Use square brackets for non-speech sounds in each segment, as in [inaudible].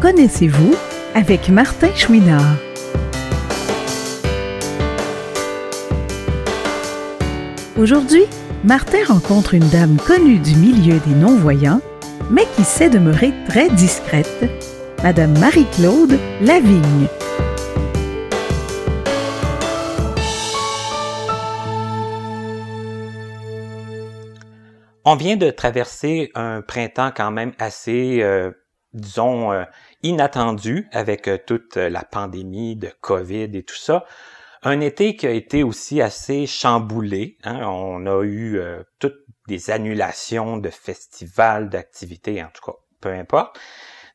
Connaissez-vous avec Martin Chouinard. Aujourd'hui, Martin rencontre une dame connue du milieu des non-voyants, mais qui sait demeurer très discrète, Madame Marie-Claude Lavigne. On vient de traverser un printemps quand même assez, euh, disons, euh, inattendu avec euh, toute la pandémie de COVID et tout ça. Un été qui a été aussi assez chamboulé. Hein. On a eu toutes des annulations de festivals, d'activités, en tout cas, peu importe.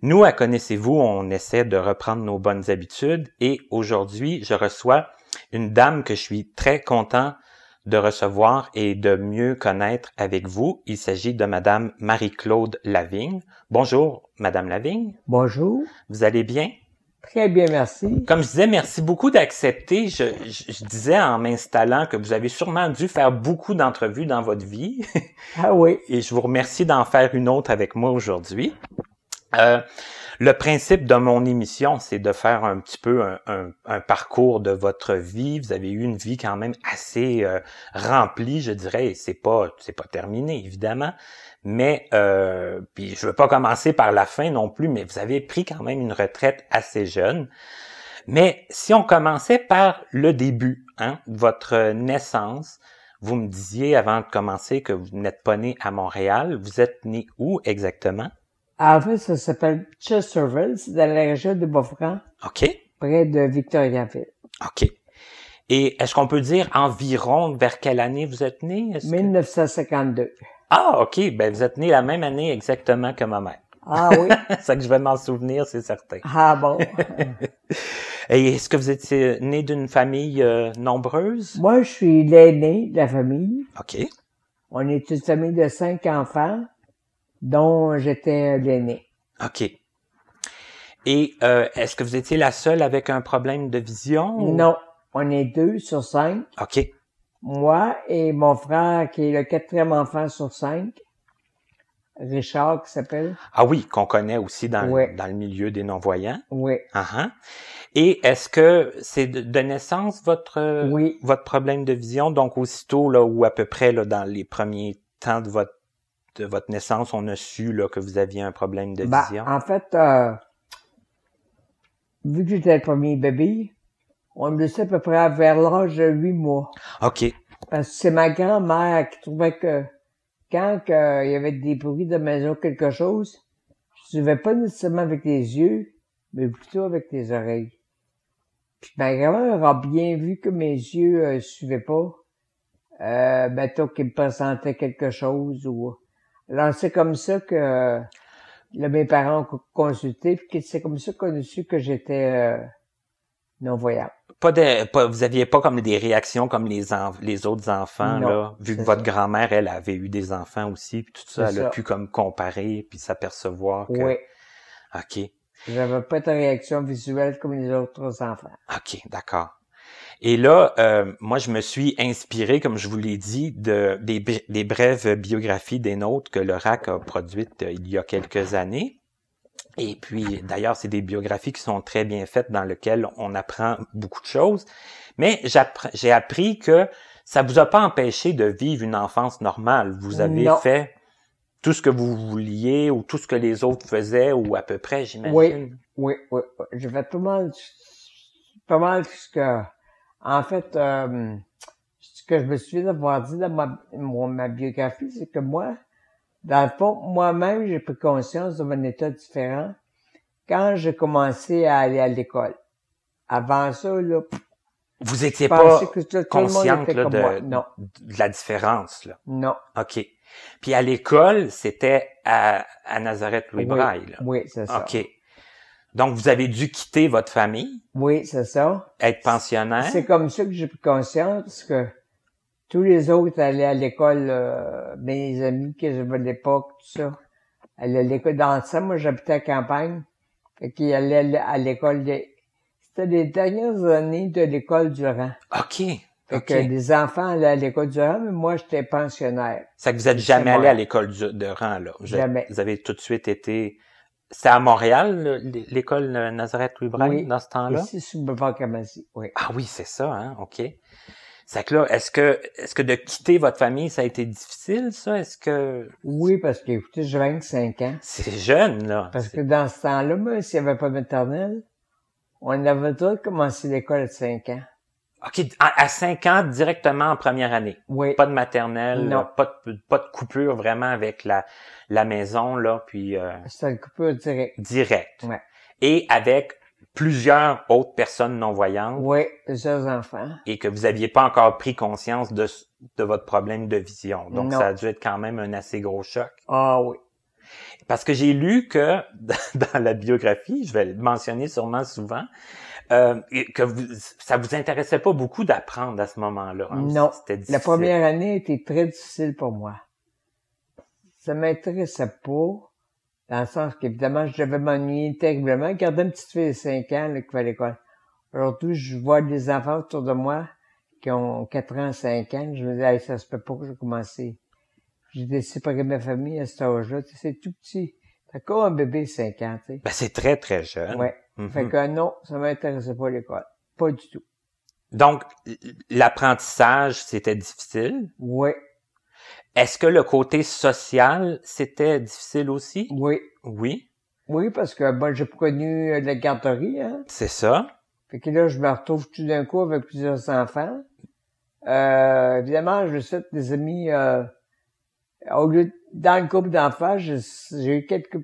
Nous, à Connaissez-vous, on essaie de reprendre nos bonnes habitudes et aujourd'hui, je reçois une dame que je suis très content de recevoir et de mieux connaître avec vous. Il s'agit de Madame Marie-Claude Lavigne. Bonjour, Madame Lavigne. Bonjour. Vous allez bien? Très bien, merci. Comme je disais, merci beaucoup d'accepter. Je, je, disais en m'installant que vous avez sûrement dû faire beaucoup d'entrevues dans votre vie. Ah oui. Et je vous remercie d'en faire une autre avec moi aujourd'hui. Euh, le principe de mon émission, c'est de faire un petit peu un, parcours de votre vie. Vous avez eu une vie quand même assez euh, remplie, je dirais, c'est pas c'est pas terminé évidemment. Mais euh, puis je veux pas commencer par la fin non plus, mais vous avez pris quand même une retraite assez jeune. Mais si on commençait par le début, hein, votre naissance, vous me disiez avant de commencer que vous n'êtes pas né à Montréal. Vous êtes né où exactement? En fait, ça s'appelle Chesterville, c'est dans la région de Beaufort. OK. Près de Victoriaville. OK. Et est-ce qu'on peut dire environ vers quelle année vous êtes né? 1952. Ah, OK. Ben, vous êtes né la même année exactement que ma mère. Ah oui? [laughs] ça que je vais m'en souvenir, c'est certain. Ah bon? [laughs] Et est-ce que vous étiez né d'une famille euh, nombreuse? Moi, je suis l'aîné de la famille. OK. On est une famille de cinq enfants dont j'étais l'aîné. OK. Et euh, est-ce que vous étiez la seule avec un problème de vision? Non, on est deux sur cinq. OK. Moi et mon frère qui est le quatrième enfant sur cinq. Richard qui s'appelle. Ah oui, qu'on connaît aussi dans, dans le milieu des non-voyants. Oui. Uh Et est-ce que c'est de, naissance votre oui. votre problème de vision, donc aussitôt là ou à peu près là dans les premiers temps de votre de votre naissance, on a su là, que vous aviez un problème de ben, vision? En fait, euh, vu que j'étais le premier bébé, on me laissait à peu près vers l'âge de huit mois. OK. Parce que c'est ma grand-mère qui trouvait que quand il y avait des bruits de maison quelque chose, je ne suivais pas nécessairement avec les yeux, mais plutôt avec les oreilles. Puis ma grand-mère a bien vu que mes yeux euh, suivaient pas. Euh, mettons qu'il me présentait quelque chose ou alors, c'est comme ça que là, mes parents ont consulté, puis c'est comme ça qu'on a su que j'étais euh, non-voyant. Pas de, pas, vous aviez pas comme des réactions comme les les autres enfants là, vu que votre grand-mère elle avait eu des enfants aussi, puis tout ça, elle a pu comme comparer puis s'apercevoir que. Oui. Ok. J'avais pas de réaction visuelle comme les autres enfants. Ok, d'accord. Et là, euh, moi, je me suis inspiré, comme je vous l'ai dit, de, des, brèves biographies des nôtres que le RAC a produites euh, il y a quelques années. Et puis, d'ailleurs, c'est des biographies qui sont très bien faites dans lesquelles on apprend beaucoup de choses. Mais j'ai appris que ça vous a pas empêché de vivre une enfance normale. Vous avez fait tout ce que vous vouliez ou tout ce que les autres faisaient ou à peu près, j'imagine. Oui, oui, oui. J'ai fait pas mal, pas mal ce que en fait, euh, ce que je me suis d'avoir dit dans ma, ma biographie, c'est que moi, dans le fond, moi-même, j'ai pris conscience de mon état différent quand j'ai commencé à aller à l'école. Avant ça, là, vous étiez pas consciente là, de, de la différence là. Non. OK. Puis à l'école, c'était à, à Nazareth Louis Braille. Là. Oui, c'est ça. OK. Donc, vous avez dû quitter votre famille. Oui, c'est ça. Être pensionnaire. C'est comme ça que j'ai pris conscience que tous les autres allaient à l'école, euh, mes amis que j'avais à l'époque, tout ça. Allaient à l'école dans ça. Moi, j'habitais à campagne. Fait qu'ils allaient à l'école C'était les dernières années de l'école du rang. OK. Fait que les enfants allaient à l'école du rang, mais moi, j'étais pensionnaire. C'est que vous êtes jamais allé à l'école de rang, là. Jamais. Vous avez tout de suite été c'est à Montréal, le- l'école Nazareth-Louis-Brun, Oui. dans ce temps-là? Ici, sous oui. Ah oui, c'est ça, hein, OK. C'est que là, est-ce que, est-ce que de quitter votre famille, ça a été difficile, ça? Est-ce que Oui, parce que, écoutez, j'ai 25 ans. c'est jeune, là? Parce que dans ce temps-là, moi, s'il n'y avait pas de maternelle, on avait tous commencé l'école à 5 ans. OK, à, à 5 ans, directement en première année. Oui. Pas de maternelle, Non. là, pas de, pas de coupure vraiment avec la, la maison, là, puis euh, C'était une coupure directe. direct. Ouais. Et avec plusieurs autres personnes non-voyantes Oui, plusieurs enfants. et que vous aviez pas encore pris conscience de, de votre problème de vision. Donc, Non. ça a dû être quand même un assez gros choc. Ah oui. Parce que j'ai lu que [laughs] dans la biographie, je vais le mentionner sûrement souvent, euh, que vous, ça vous intéressait pas beaucoup d'apprendre à ce moment-là. hein? Non. La première année était très difficile pour moi. Ça m'intéressait pas, dans le sens qu'évidemment, je devais m'ennuyer terriblement. Garder une petite fille de 5 ans là, qui va à l'école. Aujourd'hui, je vois des enfants autour de moi qui ont 4 ans, 5 ans. Je me dis, hey, ça se peut pas que j'ai commencé. J'ai séparé de ma famille à cet âge-là. C'est tout petit. C'est encore un bébé de 5 ans, tu sais. Ben, c'est très, très jeune. Ouais. Mhm. Fait que non, ça m'intéressait pas l'école. Pas du tout. Donc, l'apprentissage, c'était difficile? Oui, Est-ce que le côté social, c'était difficile aussi? oui. Oui, Oui, parce que moi, j'ai connu euh, la garderie, hein. c'est ça. Fait que là, je me retrouve tout d'un coup avec plusieurs enfants. Euh, évidemment, je fait des amis, euh, au lieu, de- dans le groupe d'enfants, j'ai eu quelques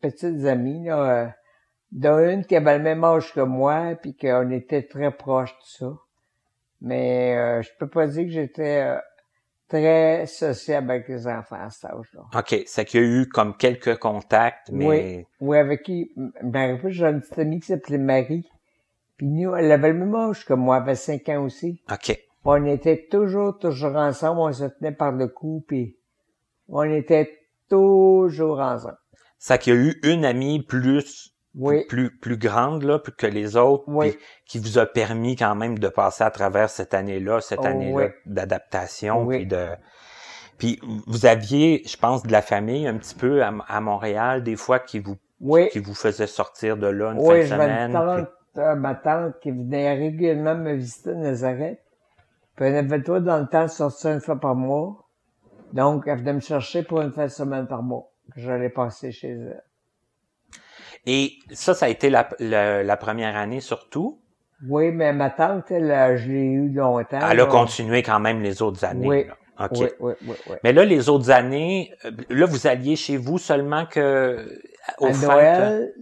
petites amies, là, euh, dont une qui avait le même âge que moi, puis qu'on était très proches, tout ça. Mais euh, je peux pas dire que j'étais euh, très sociable avec les enfants à cet âge-là. OK, c'est qu'il y a eu comme quelques contacts, mais... Oui. Oui, avec qui, rappelle, j'ai une petite amie qui s'appelait Marie. Puis nous, elle avait le même âge que moi, elle avait 5 ans aussi. OK. On était toujours, toujours ensemble, on se tenait par le cou, puis on était toujours ensemble. C'est qu'il y a eu une amie plus Oui, plus plus grande là plus que les autres Oui. puis qui vous a permis quand même de passer à travers cette année-là cette Oh, année-là oui. d'adaptation puis de puis vous aviez je pense de la famille un petit peu à, à Montréal des fois qui vous qui vous faisait sortir de là une oui, fin de semaine tante, euh, ma tante qui venait régulièrement me visiter à Nazareth. Puis elle avait toi dans le temps sortir une fois par mois. Donc, elle venait me chercher pour une fin de semaine par mois. que J'allais passer chez elle. Et ça ça a été la, la, la première année surtout Oui, mais ma tante, elle, euh, je l'ai eu longtemps. elle a là. continué quand même les autres années Oui. là. Oui, oui, oui, oui. mais là les autres années euh, là vous alliez chez vous seulement que aux à fêtes, Noël,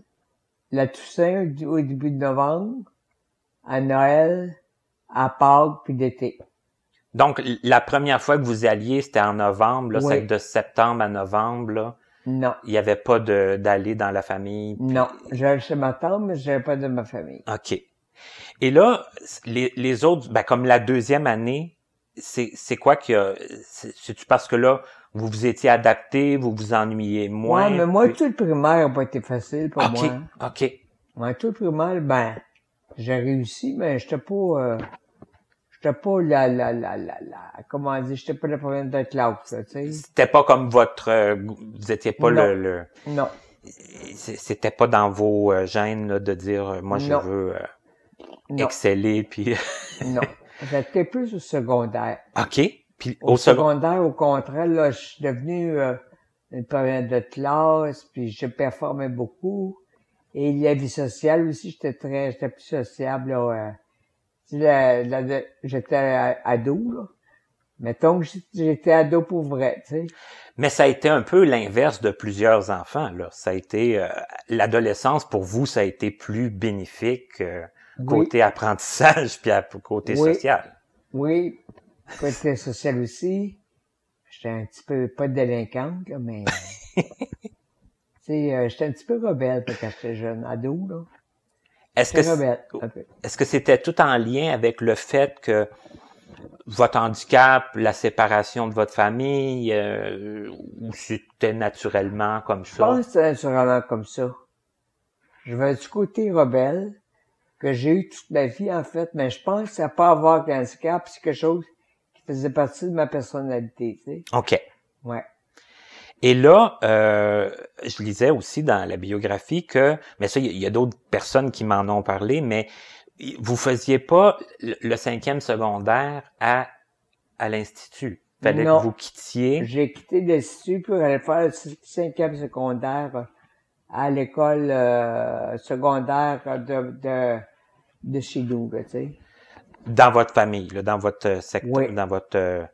la Toussaint au début de novembre, à Noël, à Pâques, puis l'été. Donc, la première fois que vous alliez, c'était en novembre, là, Oui. c'est de septembre à novembre, là. Non, Il n'y avait pas de d'aller dans la famille. non. J'allais chez ma tante, mais j'avais pas de ma famille. OK. Et là, les, les autres, ben, comme la deuxième année, c'est c'est quoi qu'il y a? c'est- C'est-tu parce que là, vous vous étiez adapté, vous vous ennuyez moins? Ouais, mais moi, puis- tout le primaire n'a pas été facile pour OK, moi. OK. Moi, tout le primaire, ben, j'ai réussi, mais j'étais pas, euh, j'étais pas la, la, la, la, la, comment dire, j'étais pas la première de la classe, tu sais. C'était pas comme votre... euh, vous étiez pas Non. le... le Non, C'était pas dans vos euh, gènes là, de dire, euh, moi, je Non. veux euh, exceller, puis... [laughs] non. J'étais plus au secondaire. OK. Puis Au, au second... secondaire, au contraire, là, je suis devenu euh, une première de classe, puis je performais beaucoup. Et la vie sociale aussi, j'étais très, j'étais plus sociable, là. Euh. J'étais a- ado, là. Mettons que j'étais- ado pour vrai, tu sais. Mais ça a été un peu l'inverse de plusieurs enfants. Là. Ça a été euh, l'adolescence pour vous, ça a été plus bénéfique euh, côté apprentissage [laughs] puis à- côté Oui. social. Oui, côté social aussi. J'étais un petit peu, pas délinquante, là, mais... euh, [laughs] tu sais, euh, j'étais un petit peu rebelle quand j'étais jeune, ado, là. Est-ce que est-ce que c'était tout en lien avec le fait que votre handicap, la séparation de votre famille, euh, ou c'était naturellement comme Je ça? pense que c'est naturellement comme ça. Je vais du côté rebelle que j'ai eu toute ma vie, en fait, mais je pense que ça n'a pas à voir avec un handicap, c'est quelque chose qui faisait partie de ma personnalité, tu sais. OK. Ouais. Et là, euh, je lisais aussi dans la biographie que, mais ça, il y a, d'autres personnes qui m'en ont parlé, mais vous faisiez pas le cinquième secondaire à, à l'Institut. Fallait que vous quittiez. J'ai quitté l'Institut pour aller faire le cinquième secondaire à l'école euh, secondaire de, de, de chez nous, tu sais. Dans votre famille, là, dans votre secteur, dans votre euh,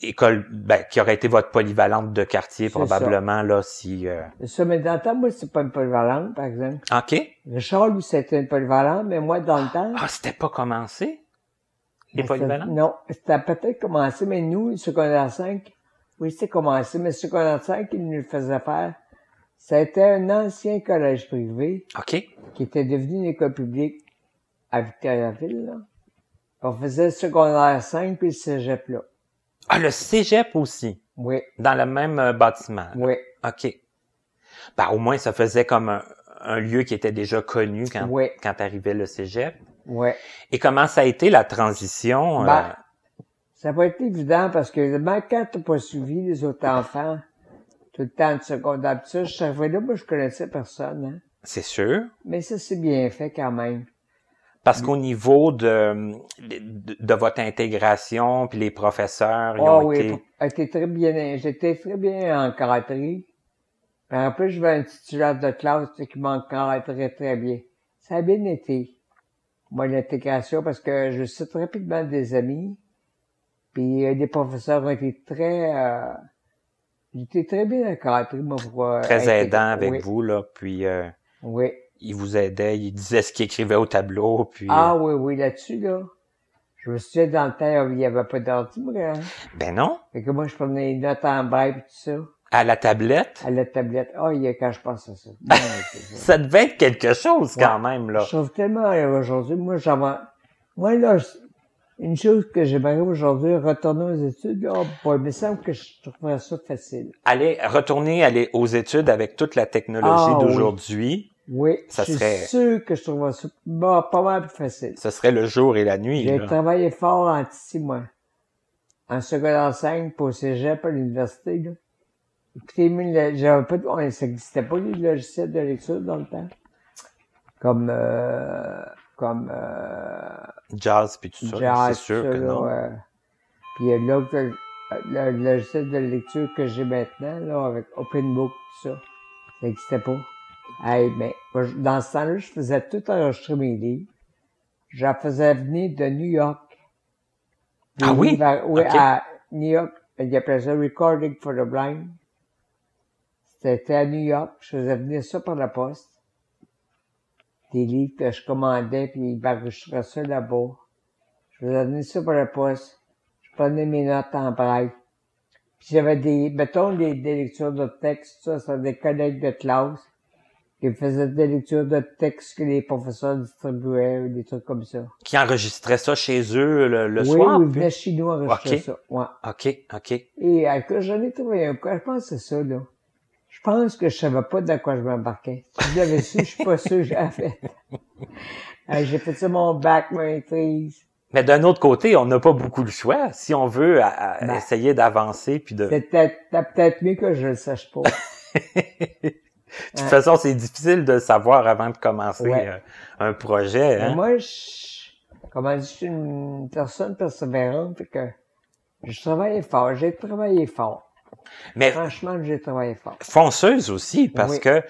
école, ben, qui aurait été votre polyvalente de quartier probablement là, si. Euh... Ça, mais dans le temps, moi, c'est pas une polyvalente, par exemple. Ok. Richard, lui, c'était une polyvalente, mais moi, dans le temps. Ah, c'était pas commencé. Les ben, polyvalentes? Non, c'était peut-être commencé, mais nous, le secondaire 5, oui, c'était commencé, mais le secondaire 5, il nous le faisait faire. C'était un ancien collège privé. OK. Qui était devenu une école publique à Victoriaville, là. On faisait le secondaire 5 puis le cégep là. Ah, le cégep aussi? Oui. Dans le même euh, bâtiment? Oui. OK. Ben, au moins, ça faisait comme un, lieu qui était déjà connu quand, quand arrivait le cégep. Oui. Et comment ça a été la transition? Euh? Ben, ça n'a pas été évident parce que ben, quand t'as pas suivi les autres enfants, tout le temps de secondaire, ça, je savais là, moi, je connaissais personne, hein. C'est sûr. Mais ça, c'est bien fait quand même. Parce qu'au niveau de, de, votre intégration, puis les professeurs, ils oh, ont oui, été... été très bien, j'étais très bien encadré. En plus, je vais un titulaire de classe qui m'encadrait très bien. Ça a bien été, moi, l'intégration, parce que je suis rapidement des amis. Puis euh, les professeurs ont été très... Euh, j'étais très bien encadré, moi, pour... Euh, très aidant avec vous, là, puis... Euh... Oui il vous aidait, il disait ce qu'il écrivait au tableau, puis... Ah oui, oui, là-dessus, là. Je me souviens, dans le temps, il n'y avait pas d'ordi, hein. Ben non. Fait que moi, je prenais les notes en brève et tout ça. À la tablette? À la tablette. Ah, oh, il y a quand je pense à ça. [laughs] ça. devait être quelque chose, quand même, là. Je trouve tellement aujourd'hui. Moi, j'avais... Moi, là, une chose que j'aimerais aujourd'hui, retourner aux études, oh boy, il me semble que je trouverais ça facile. Aller, retourner aller aux études avec toute la technologie ah, d'aujourd'hui. Oui, ça je serait... suis sûr que je trouve ça pas mal plus facile. Ce serait le jour et la nuit. J'ai travaillé fort en six mois. En secondaire 5 pour cégep à l'université, là. Écoutez, j'avais pas de, ça n'existait pas les logiciels de lecture dans le temps. Comme, euh, comme, euh, Jazz puis tout ça, c'est sûr que non. Euh, puis là, le, le, logiciel de lecture que j'ai maintenant, là, avec OpenBook, tout ça, ça n'existait pas. Hey, ben, dans ce temps-là, je faisais tout enregistrer mes livres. Je faisais venir de New York. ah oui? oui, à New York. Il appelait ça Recording for the Blind. C'était à New York. Je faisais venir ça par la poste. Des livres que je commandais, puis ils m'enregistraient ça là-bas. Je faisais venir ça par la poste. Je prenais mes notes en braille. Puis j'avais des, mettons, des, des lectures de texte, ça, c'était des collègues de classe qui faisaient des lectures de textes que les professeurs distribuaient, ou des trucs comme ça. Qui enregistraient ça chez eux le, oui, soir? Oui, ils venaient chez nous enregistrer ça. Ouais. OK, OK. Et à que j'en ai trouvé un je pense que c'est ça, là? Je pense que je savais pas dans quoi je m'embarquais. Si je l'avais su, je suis pas sûr que j'avais fait. [laughs] j'ai fait ça mon bac maîtrise. Mais d'un autre côté, on n'a pas beaucoup de choix si on veut ben, essayer d'avancer puis de. Peut-être peut-être mieux que je le sache pas. [laughs] de toute façon, c'est difficile de savoir avant de commencer euh, un projet. Hein? Moi, je, comment je suis une personne persévérante, fait que je travaille fort. J'ai travaillé fort. Mais franchement, j'ai travaillé fort. Fonceuse aussi, parce que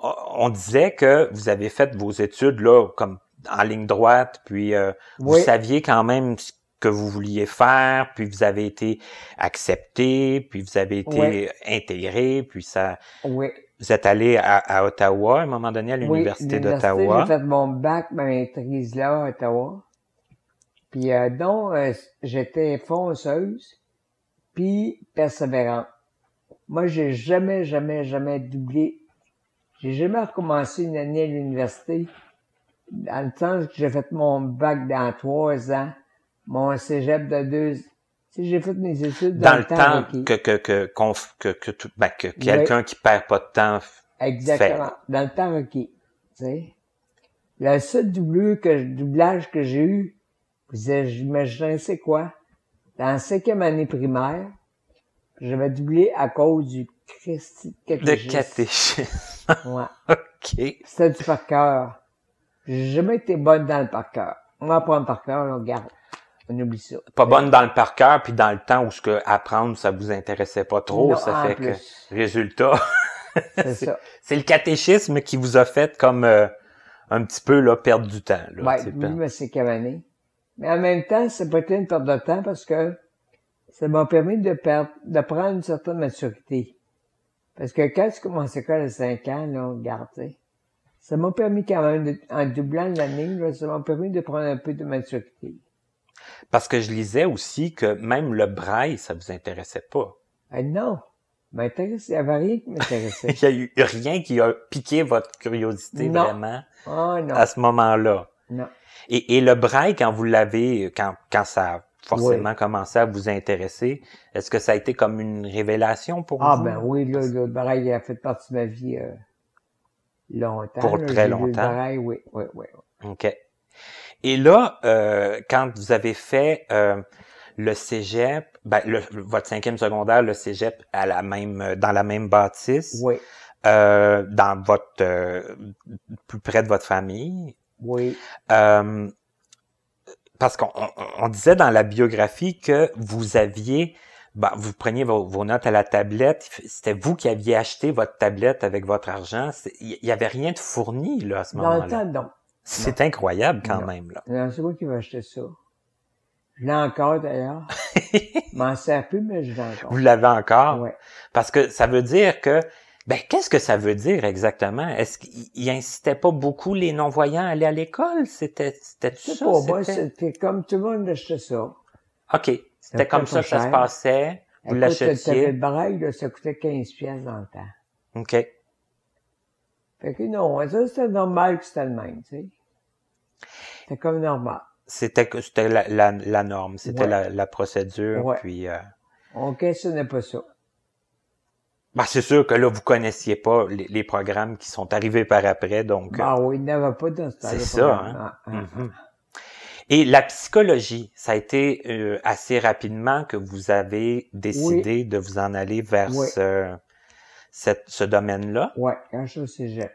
on disait que vous avez fait vos études là comme en ligne droite, puis euh, vous saviez quand même ce que vous vouliez faire, puis vous avez été accepté, puis vous avez été intégré, puis ça. Oui. Vous êtes allé à, Ottawa à un moment donné, à l'Université d'Ottawa. J'ai fait mon bac, ma maîtrise là à Ottawa. Puis euh, donc, euh, j'étais fonceuse, puis persévérante. Moi, j'ai jamais, jamais, jamais doublé. J'ai jamais recommencé une année à l'université. Dans le temps que j'ai fait mon bac dans trois ans, mon cégep de deux, j'ai fait mes études dans, le temps, que que que que que, tout, ben, que quelqu'un qui perd pas de temps exactement dans le temps requis tu sais? Le seul doublure que doublage que j'ai eu imaginez c'est quoi? Dans la cinquième année primaire j'avais doublé à cause du Christy De catéchisme. [laughs] Ouais. OK. C'était du par cœur. J'ai jamais été bonne dans le par cœur. On va apprendre par cœur, on regarde. On oublie ça. Pas bonne dans le par cœur, puis dans le temps où ce que apprendre, ça vous intéressait pas trop, Non, ça fait plus. que, résultat, [laughs] C'est ça. c'est le catéchisme qui vous a fait comme euh, un petit peu là perdre du temps. Là, Ouais, perdre- mais c'est cavané. Mais en même temps, ça peut être une perte de temps parce que ça m'a permis de perdre, de prendre une certaine maturité. Parce que quand tu commences l'école à 5 ans, là, regarde, ça m'a permis quand même, de- en doublant l'année, ça m'a permis de prendre un peu de maturité. Parce que je lisais aussi que même le braille, ça vous intéressait pas. Ah non, m'intéresse, il n'y avait rien qui m'intéressait. [laughs] Il y a eu rien qui a piqué votre curiosité Non. vraiment oh non, à ce moment-là. non. Et, et le braille, quand vous l'avez, quand, quand ça a forcément commencé à vous intéresser, est-ce que ça a été comme une révélation pour Ah vous? ben oui, là, le braille il a fait partie de ma vie euh, longtemps. Pour là. très longtemps. Le braille, oui, oui, oui. OK. Et là, euh, quand vous avez fait euh, le cégep, ben, le- votre cinquième secondaire, le cégep à la même, dans la même bâtisse, Oui, euh, dans votre, euh, plus près de votre famille, oui. euh, parce qu'on on- on disait dans la biographie que vous aviez, ben, vous preniez vos, vos notes à la tablette, c'était vous qui aviez acheté votre tablette avec votre argent. Il y avait rien de fourni là à ce Dans le moment-là. temps, non. C'est incroyable quand Non. même là. Non, c'est moi qui vais acheter ça. Je l'ai encore d'ailleurs. Je [laughs] m'en sers plus, mais je l'ai encore. Vous l'avez encore? Ouais. Parce que ça veut dire que, ben, qu'est-ce que ça veut dire exactement? Est-ce qu'il il incitait pas beaucoup les non-voyants à aller à l'école? C'était, c'était ça? pour moi, c'était- comme tout le monde achetait ça. OK. C'était comme ça que ça se passait. Vous l'achetiez. le braille, là, ça coûtait 15 pièces dans le temps. OK. Fait que non, ça, c'était normal que c'était le même, tu sais. C'était comme normal. C'était, la, la, la norme. C'était Ouais. la, la procédure. Ouais. Puis, euh, On questionnait pas ça. ben, c'est sûr que là, vous connaissiez pas les, les programmes qui sont arrivés par après, donc. euh, Ah oui, il n'y avait pas dans. C'est ça, hein. Ah, ah, Mhm. Et la psychologie, ça a été euh, assez rapidement que vous avez décidé de vous en aller vers Oui. ce, cette- ce domaine-là? Ouais, quand je suis au cégep.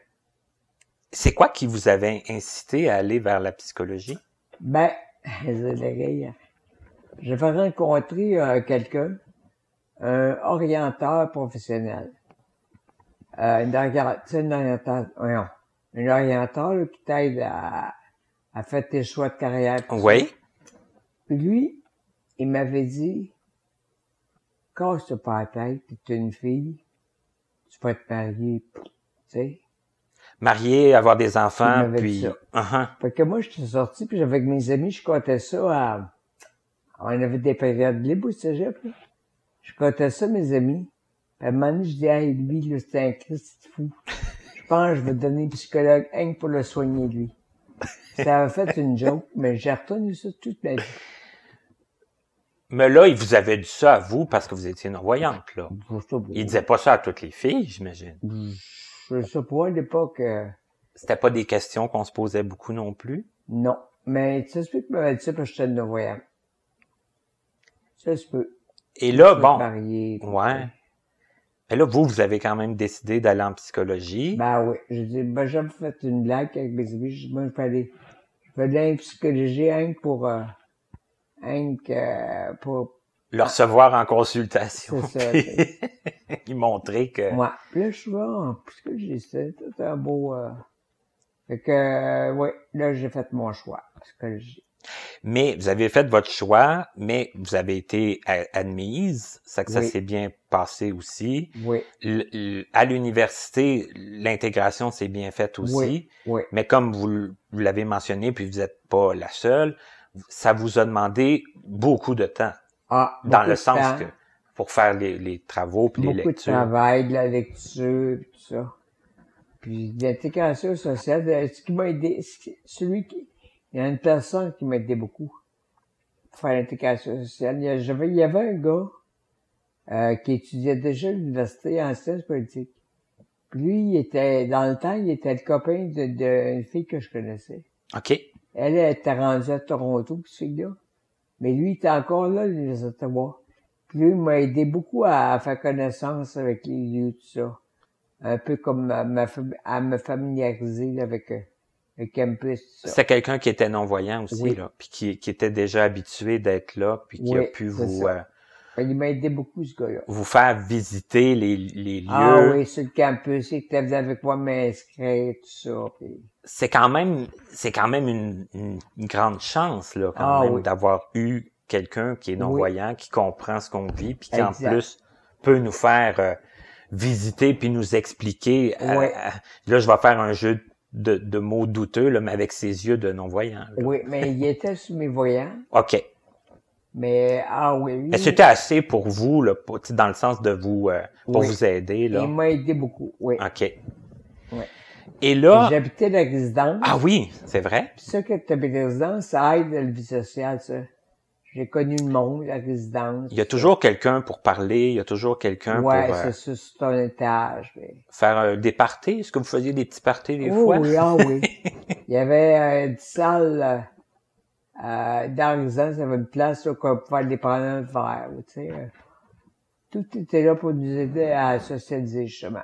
C'est quoi qui vous avait incité à aller vers la psychologie? Ben. [laughs] J'avais rencontré euh, quelqu'un, un orienteur professionnel. Euh, une orienteur, tu sais, une orienteur, là, qui t'aide à, à faire tes choix de carrière. ça. Oui. Puis lui, il m'avait dit, casse pas la tête, t'es une fille, tu vas te marier, tu sais. Marié, avoir des enfants, puis... Uh-huh. Fait que moi, j'étais sorti, puis avec mes amis, je comptais ça à... On avait des périodes libres au cégep, là. Je comptais ça, mes amis. Puis à un moment donné, je dis, hey, lui, là, c'est un Christ fou. Je pense que je vais donner un psychologue que pour le soigner, lui. Ça avait fait une joke, mais j'ai retenu ça toute ma vie. Mais là, il vous avait dit ça à vous parce que vous étiez non-voyante, là. Il disait pas ça à toutes les filles, j'imagine. Je sais pas, à l'époque, euh, C'était pas des questions qu'on se posait beaucoup non plus? non. Mais ça se peut qu'il m'avait dit ça parce que j'étais non-voyant. Ça se peut. Et là, Je bon, ouais. Mais là, vous, vous avez quand même décidé d'aller en psychologie. Ben oui. J'ai dit, ben j'ai fait une blague avec mes amis. J'ai dit, moi, je vais aller, je vais aller en psychologie, que pour, euh, euh, pour, le recevoir en consultation. C'est ça, puis [laughs] il montrer que... moi. Puis là, je suis là, en psychologie, c'était tout un beau, euh, fait que, euh, ouais, là, j'ai fait mon choix, psychologie. Mais vous avez fait votre choix, mais vous avez été admise, ça que ça Oui. s'est bien passé aussi. Oui, L- à l'université, l'intégration s'est bien faite aussi. Oui. oui. Mais comme vous l'avez mentionné, puis vous n'êtes pas la seule, ça vous a demandé beaucoup de temps. Ah, dans le sens temps, que pour faire les, les travaux puis les Beaucoup de lectures. travail, de la lecture, tout ça. Puis l'intégration sociale, euh, ce qui m'a aidé, celui qui, il y a une personne qui m'a aidé beaucoup pour faire l'intégration sociale. Il y, a- j'avais- il y avait un gars euh, qui étudiait déjà à l'université en sciences politiques. Puis lui, il était, dans le temps, il était le copain de, de une fille que je connaissais. OK. Elle, elle était rendue à Toronto, cette fille-là. Mais lui, il était encore là, l'Université d'Ottawa. Puis lui, il m'a aidé beaucoup à, faire connaissance avec les lieux, tout ça. Un peu comme à, à me familiariser avec, euh, peu ça. C'est quelqu'un qui était non-voyant aussi, là, puis qui, qui était déjà habitué d'être là, puis qui a pu vous... Euh, il m'a aidé beaucoup, ce gars-là. Vous faire visiter les, les ah lieux. Ah oui, sur le campus, il était venu avec moi m'inscrire, tout ça. Puis... C'est quand même, c'est quand même une, une, grande chance, là, quand ah même, d'avoir eu quelqu'un qui est non-voyant, qui comprend ce qu'on vit, puis qui en plus peut nous faire euh, visiter puis nous expliquer. Euh, euh, là, je vais faire un jeu de, de mots douteux, là, mais avec ses yeux de non-voyant. Oui, mais il était sur mes voyants. [laughs] OK. Mais ah oui. Mais c'était assez pour vous, là, dans le sens de vous pour vous aider. Là. Il m'a aidé beaucoup, oui. OK. Et là. J'habitais la résidence. Ah oui, c'est vrai. Puis ça, que tu habites la résidence, ça aide la vie sociale, ça. J'ai connu le monde, la résidence. Il y a toujours quelqu'un pour parler, il y a toujours quelqu'un pour... Ouais, c'est ça, c'est un étage. Mais... Faire euh, des parties? Est-ce que vous faisiez des petits parties des oh, fois? Oui, ah oui. [laughs] il y avait euh, une salle euh, euh, dans la résidence, il y avait une place où on pouvait aller prendre un verre, tu sais. Euh. Tout était là pour nous aider à socialiser, justement.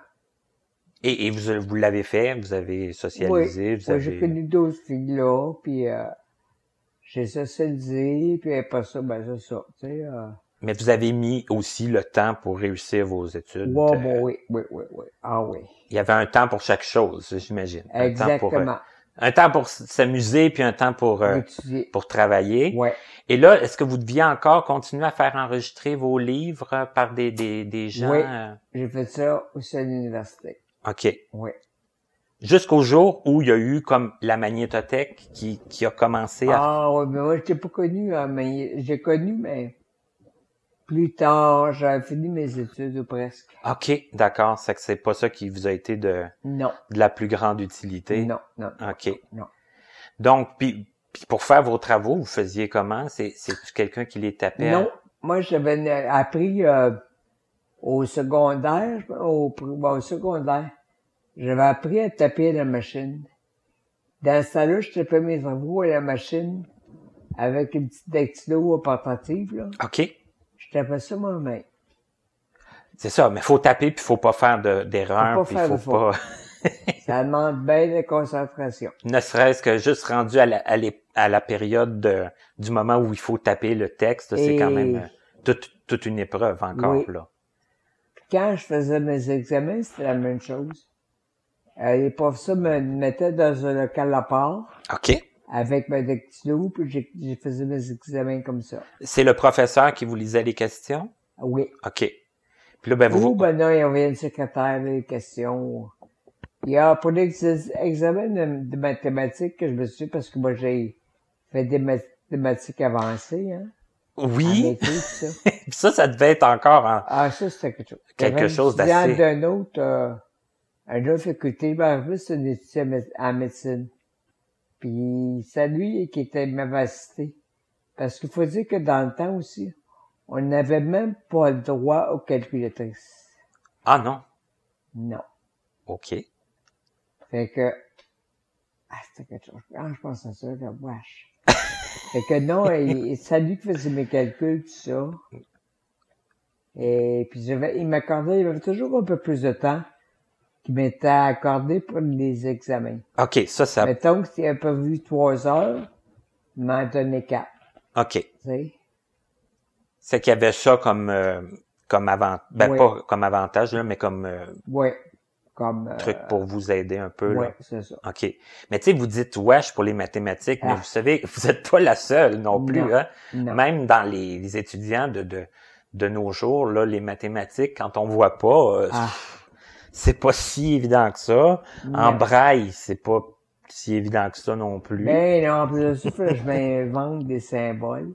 Et, et vous, vous l'avez fait? Vous avez socialisé? Oui, vous avez... j'ai connu d'autres filles là, puis... Euh, j'ai socialisé, puis après ça, ben c'est ça, tu sais. Euh... Mais vous avez mis aussi le temps pour réussir vos études. Ouais, bon, oui, oui, oui, oui. Ah oui. Il y avait un temps pour chaque chose, j'imagine. Exactement. Un temps pour, s'amuser, puis un temps pour, euh, pour travailler. Ouais. Et là, est-ce que vous deviez encore continuer à faire enregistrer vos livres par des, des, des gens? Oui, euh? j'ai fait ça aussi à l'université. OK. Oui jusqu'au jour où il y a eu comme la magnétothèque qui, qui a commencé à... Ah oui, mais moi, je t'ai pas connu, hein, mais j'ai connu, mais plus tard, j'avais fini mes études ou presque. OK, d'accord. C'est que c'est pas ça qui vous a été de, non. de la plus grande utilité? Non, non. OK. Non. Donc, puis, pour faire vos travaux, vous faisiez comment? C'est, c'est quelqu'un qui les tapait? Non. Moi, j'avais appris euh, au secondaire, au, au secondaire j'avais appris à taper à la machine. Dans ce temps-là, je tapais mes travaux à la machine avec une petite dactylo portative, là. OK. Je tapais ça moi-même. C'est ça, mais faut taper puis faut pas faire d'erreur puis faut pas... [laughs] ça demande bien de concentration. Ne serait-ce que juste rendu à la, à, la période de, du moment où il faut taper le texte, c'est quand même euh, toute, toute une épreuve encore, là. Puis quand je faisais mes examens, c'était la même chose. Euh, les professeurs me mettaient dans un local à part. OK. Avec mes dactylo, puis j'ai faisais mes examens comme ça. C'est le professeur qui vous lisait les questions? Oui. OK. Puis là, ben vous... Ou, ben non, il y avait une secrétaire les questions. Il y a pour les examens de, mathématiques que je me suis parce que moi j'ai fait des mathématiques avancées, hein. Oui. ça. [laughs] ça, ça devait être encore en... Ah, ça, c'était quelque chose. Quelque chose d'assez... d'un autre, euh, un autre ben, c'est une étude en médecine. Puis c'est lui qui était ma vacité. Parce qu'il faut dire que dans le temps aussi, on n'avait même pas le droit aux calculatrices. Ah non? Non. OK. Fait que... Ah, c'était quelque chose. Ah, je pense à ça, la wesh. [laughs] fait que non, c'est lui qui faisait mes calculs, tout ça. Et puis il m'accordait, il avait toujours un peu plus de temps qui m'était accordé pour les examens. OK, ça, ça... Mettons que s'il avait pas vu trois heures, il m'en donnait quatre. OK. Tu C'est qu'il y avait ça comme, euh, comme avant, ben pas comme avantage, là, mais comme, euh, oui. comme, truc euh, pour vous aider un peu, Oui, c'est ça. OK. Mais tu sais, vous dites wesh pour les mathématiques, mais ah. vous savez, [laughs] vous êtes pas la seule non plus, hein. Même dans les, étudiants de, de, de nos jours, là, les mathématiques, quand on voit pas, ah c'est pas si évident que ça. En braille, c'est pas si évident que ça non plus. Ben non, en plus de ça, je m'invente [laughs] des symboles.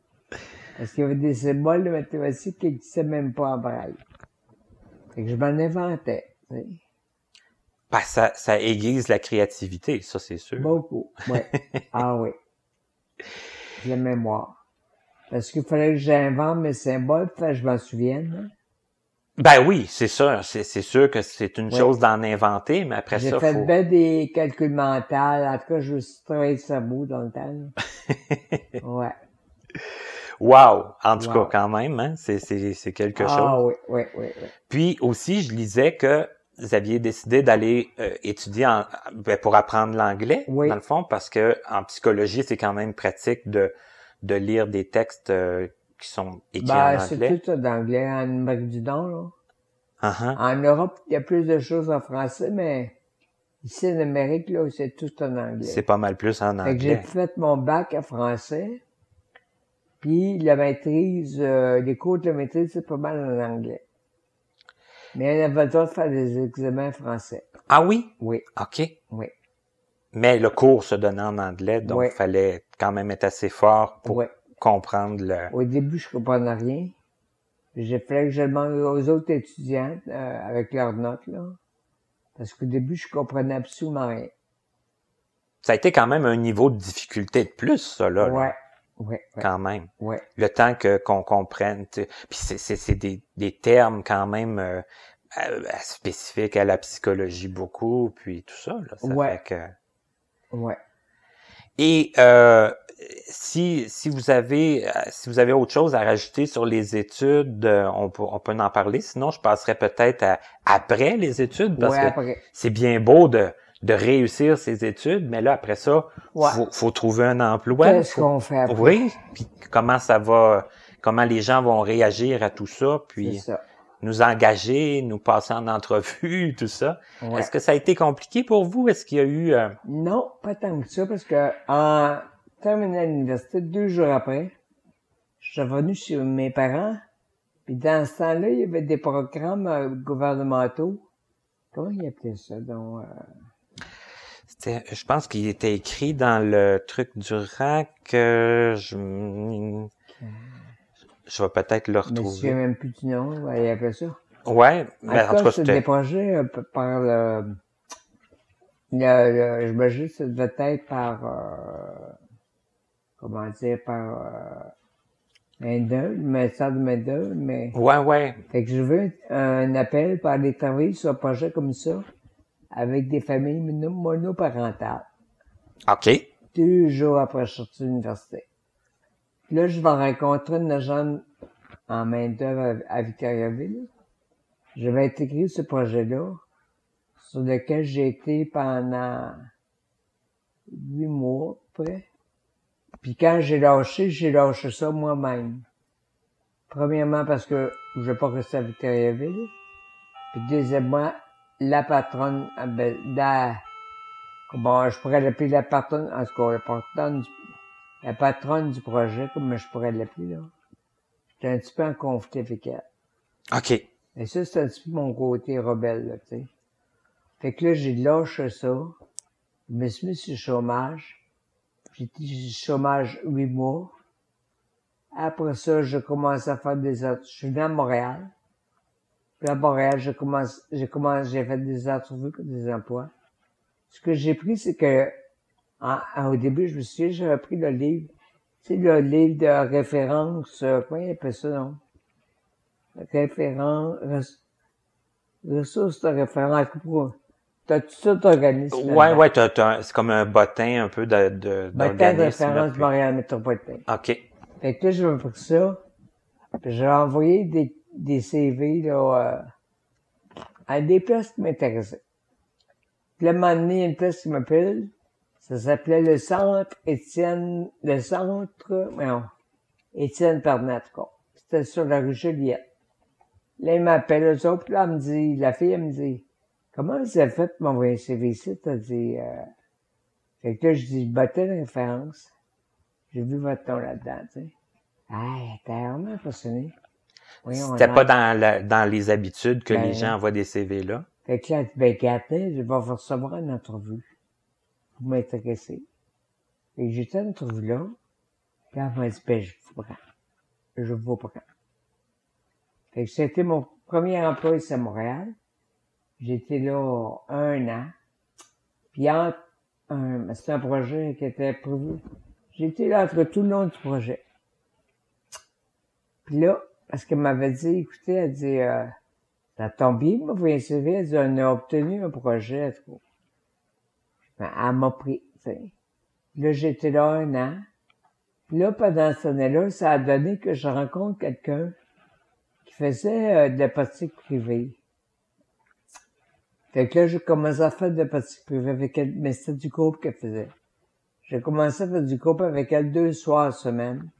Parce qu'il y avait des symboles de mathématiques qui n'existaient même pas en braille. Fait que je m'en inventais. Ben, ça, ça aiguise la créativité, ça c'est sûr. Beaucoup, oui. [laughs] ah oui. La mémoire. Parce qu'il fallait que j'invente mes symboles, que je m'en souvienne. Ben oui, c'est sûr. C'est, sûr que c'est une chose d'en inventer, mais après ça, J'ai fait bien des calculs mentaux. En tout cas, je me suis travaillé le cerveau dans le temps. [laughs] ouais. Wow! En tout Wow. cas, quand même, hein? c'est, c'est, c'est quelque chose. Ah oui, oui, oui, oui. Puis aussi, je lisais que vous aviez décidé d'aller euh, étudier en, ben, pour apprendre l'anglais, Oui. dans le fond, parce que en psychologie, c'est quand même pratique de, de lire des textes euh, qui sont écrits Ben, en c'est anglais. tout d'anglais en Amérique du Nord, là. Uh-huh. En Europe, il y a plus de choses en français, mais ici en Amérique, là, c'est tout en anglais. C'est pas mal plus en que j'ai anglais. fait mon bac en français, puis la maîtrise, euh, les cours de la maîtrise, c'est pas mal en anglais. Mais on avait le droit de faire des examens en français. Ah oui? Oui, OK. oui, Mais le cours se donnait en anglais, donc Oui. il fallait quand même être assez fort pour oui. Comprendre le... Au début, je comprenais rien. J'ai fait que je demande aux autres étudiants euh, avec leurs notes, là. Parce qu'au début, je comprenais absolument rien. Ça a été quand même un niveau de difficulté de plus, ça, là, là, Ouais, ouais, quand même. ouais. Le temps que qu'on comprenne. Puis c'est, des, des termes quand même euh, euh, spécifiques à la psychologie beaucoup, puis tout ça. Là, ça Ouais. fait que... Ouais. Et euh, si, si vous avez euh, si vous avez autre chose à rajouter sur les études, euh, on peut on peut en parler. Sinon, je passerai peut-être à après les études parce ouais, que c'est bien beau de de réussir ses études, mais là après ça, Ouais. faut, faut trouver un emploi. Qu'est-ce qu'on fait après? Oui, puis comment ça va, comment les gens vont réagir à tout ça, C'est puis ça. Nous engager, nous passer en entrevue, [laughs] tout ça. Ouais. Est-ce que ça a été compliqué pour vous? Est-ce qu'il y a eu... euh, Non, pas tant que ça, parce que en terminant l'université, deux jours après, je suis revenu chez mes parents, puis dans ce temps-là, il y avait des programmes euh, gouvernementaux. Comment ils appelaient ça? Donc, euh, je pense qu'il était écrit dans le truc du rack. euh, je, je vais peut-être le je me souviens retrouver. même plus du nom, ouais, ils appelaient ça. Ouais, mais en tout tout cas, c'était des projets euh, p- par le... le, le j'imagine que ça devait être par... euh, comment dire? Par... Euh, main-d'œuvre, le ministère de main-d'œuvre, mais... Ouais, ouais. Fait que je veux un appel pour aller travailler sur un projet comme ça avec des familles mono- monoparentales. OK. Deux jours après que je suis sorti de l'université. Là, je vais rencontrer une agente en main-d'œuvre à, à Victoriaville. Je vais intégrer ce projet-là sur lequel j'ai été pendant huit mois, près. Puis quand j'ai lâché, j'ai lâché ça moi-même. Premièrement parce que je ne vais pas rester à Victoriaville. Puis deuxièmement, la patronne, ah ben, la, comment je pourrais l'appeler la patronne, en tout cas, la patronne la patronne du projet, comme je pourrais l'appeler, là. J'étais un petit peu en conflit avec elle. OK. Et ça, c'est un petit peu mon côté rebelle, là, tu sais. Fait que là, j'ai lâché ça. Je me suis mis sur le chômage. J'ai été sur le chômage huit mois. Après ça, j'ai commencé à faire des autres. Je suis venu à Montréal. Puis à Montréal, j'ai commencé, j'ai commencé, j'ai fait des entrevues pour des emplois. Ce que j'ai pris, c'est que, en- en- au début, je me souviens, j'avais pris le livre, tu sais, le livre de référence, euh, comment il appelle ça, non? Référence, res- ressources de référence pour, t'as tout ça d'organisme. Ouais, ouais, t'as- t'as c'est comme un bottin un peu de, de, Ben, de référence puis- Montréal métropolitain. OK. Fait que là, je vais faire ça. Puis j'ai envoyé des, des CV, là, euh, à des places qui m'intéressaient. Puis là, un moment donné, il y a une place qui m'appelle. Ça s'appelait le Centre Étienne, le Centre, non, Étienne Pernat, quoi. C'était sur la rue Juliette. Là, il m'appelle, eux autres, là, elle me dit, la fille, elle me dit, comment vous avez fait pour m'envoyer un CV ici? T'as dit, euh, fait que là, je dis, je battais la référence. J'ai vu votre nom là-dedans, tu sais. Ah, t'es vraiment impressionné. Voyons, C'était pas dans, la- dans les habitudes que Ben, les gens envoient des CV là? Fait que là, elle ben, regardez, je vais vous recevoir une entrevue. Vous m'intéressez. Fait que j'étais à l'entrevue là. Puis elle m'a dit, ben, je vous prends. Je vous prends. Fait que c'était mon premier emploi ici à Montréal. J'étais là un an. Puis entre un, c'était un projet qui était prévu. J'étais là entre tout le long du projet. Puis là, parce qu'elle m'avait dit, écoutez, elle dit, euh, ça tombe bien, envoyé un CV, elle dit, on a obtenu un projet. Ben, elle m'a pris, tu sais. Là, j'étais là un an. Là, pendant cette année-là, ça a donné que je rencontre quelqu'un qui faisait euh, de la pratique privée. Fait que là, j'ai commencé à faire de la pratique avec elle, mais c'était du groupe qu'elle faisait. J'ai commencé à faire du groupe avec elle deux soirs semaine.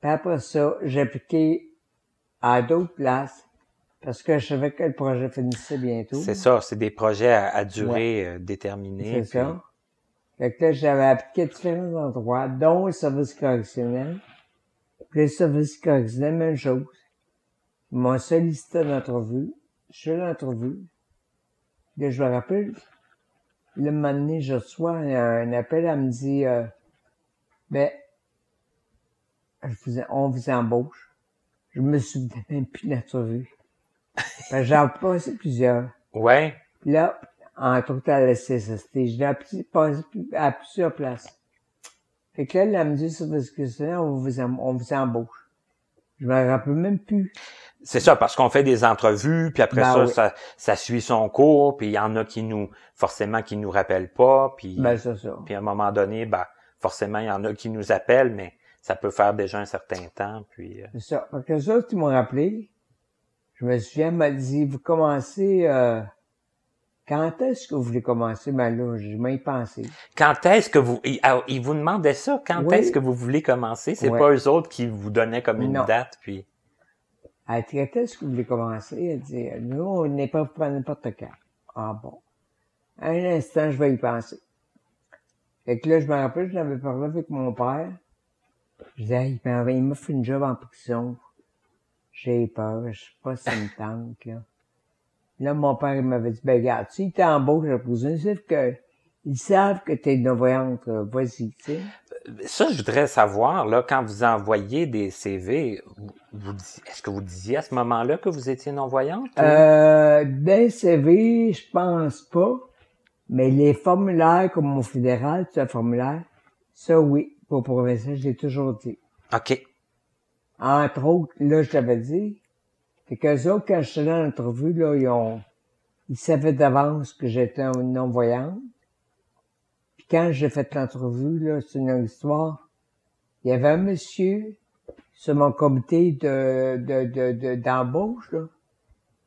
Puis après ça, j'ai appliqué à d'autres places parce que je savais que le projet finissait bientôt. C'est ça, c'est des projets à, à durée euh, déterminée. C'est puis- ça. Fait que là, j'avais appliqué à différents endroits, dont le service correctionnel. Puis le service correctionnel, même chose. Ils m'ont sollicité en entrevue. Je l'entrevue. Là, je me rappelle, le moment donné, je reçois un, un appel, elle me dit, euh, ben, je vous- on vous embauche. Je me souviens même plus de l'entrevue. Que J'en ai passé plusieurs. Ouais. Puis là, à la CSST, je l'ai passé à plusieurs places. Fait que là, elle me dit ça parce que c'est on vous, on vous embauche. Je me rappelle même plus. C'est ça, parce qu'on fait des entrevues, puis après Ben ça, oui. ça, ça suit son cours, puis il y en a qui nous, forcément, qui nous rappellent pas, puis, Ben, c'est ça. puis à un moment donné, ben, forcément, il y en a qui nous appellent, mais ça peut faire déjà un certain temps, puis... euh, C'est ça. Fait que ça, tu m'as rappelé. Je me souviens, elle m'a dit, vous commencez, euh, quand est-ce que vous voulez commencer? Ben là, j'ai même pensé. Quand est-ce que vous... Ils, ah, vous demandaient ça, quand Oui. est-ce que vous voulez commencer? C'est pas eux autres qui vous donnaient comme une Non. date, puis... Elle quand est-ce que vous voulez commencer? Elle dit, nous, on n'est pas pour n'importe quand. Ah bon. Un instant, je vais y penser. Fait que là, je me rappelle, j'en avais parlé avec mon père. Je disais, il m'a fait une job en prison. J'ai peur, je sais pas si ça me tente, là. Là, mon père, il m'avait dit, ben, regarde, si t'es en bas, la prison, savent que, ils savent que t'es une voyante, là. vas-y, tu sais. Ça, je voudrais savoir, là, quand vous envoyez des CV, vous, est-ce que vous disiez à ce moment-là que vous étiez non-voyante? ou- Euh, d'un CV, je pense pas. Mais les formulaires, comme mon fédéral, c'est un formulaire, ça oui, pour provincial, je l'ai toujours dit. OK. Entre autres, là, je t'avais dit, c'est qu'eux autres, quand allé à l'entrevue, là, ils ont, ils savaient d'avance que j'étais un non-voyant. Puis quand j'ai fait l'entrevue, là, c'est une histoire, il y avait un monsieur sur mon comité de, de, de, de- d'embauche, là.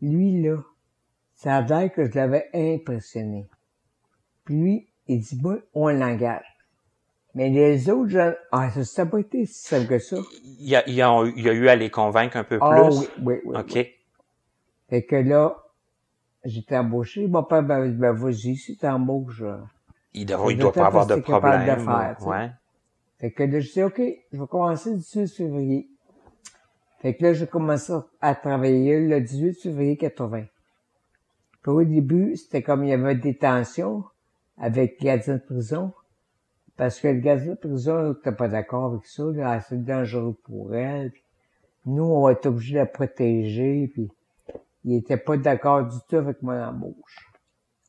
Lui, là, ça a l'air que je l'avais impressionné. Puis lui, il dit, moi, on l'engage. Mais les autres gens, ah, ça, ça n'a pas été si simple que ça. Il y a, il y a, il y a eu à les convaincre un peu Ah plus? oui, oui, oui. OK. oui. Fait que là, j'étais embauché. Mon père m'avait dit, ben vas-y, si t'embauches. euh. Il De doit pas avoir de problème. de faire, sais. ouais. Fait que là, je dis, OK, je vais commencer le 18 février. Fait que là, j'ai commencé à travailler le 18 février 80. Puis au début, c'était comme il y avait des tensions avec le gardien de prison. Parce que le gardien de prison n'était pas d'accord avec ça. Là, c'est dangereux pour elle. Puis nous, on va être obligés de la protéger. Puis il était pas d'accord du tout avec mon embauche.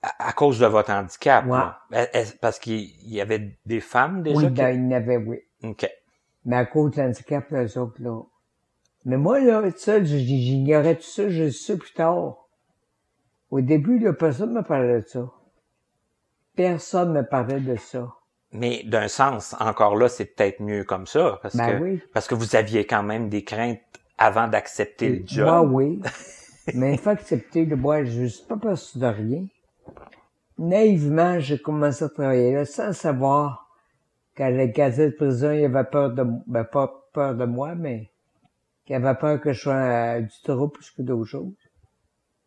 À, à cause de votre handicap. Ouais. Parce qu'il il y avait des femmes déjà Oui, qui... ben, il y en avait, oui. OK. Mais à cause de l'handicap, les autres, là. Mais moi, là, ça, j'ignorais tout ça, je sais ça plus tard. Au début, là, personne me parlait de ça. Personne me parlait de ça. Mais d'un sens, encore là, c'est peut-être mieux comme ça. Parce Ben que, oui. parce que vous aviez quand même des craintes avant d'accepter le Moi, job. oui. [laughs] Mais une fois accepté, le bois, je suis pas perçu de rien. Naïvement, j'ai commencé à travailler là, sans savoir qu'à la gazette de prison, il avait peur de, ben, pas peur de moi, mais qu'il avait peur que je sois euh, du trop plus que d'autres choses.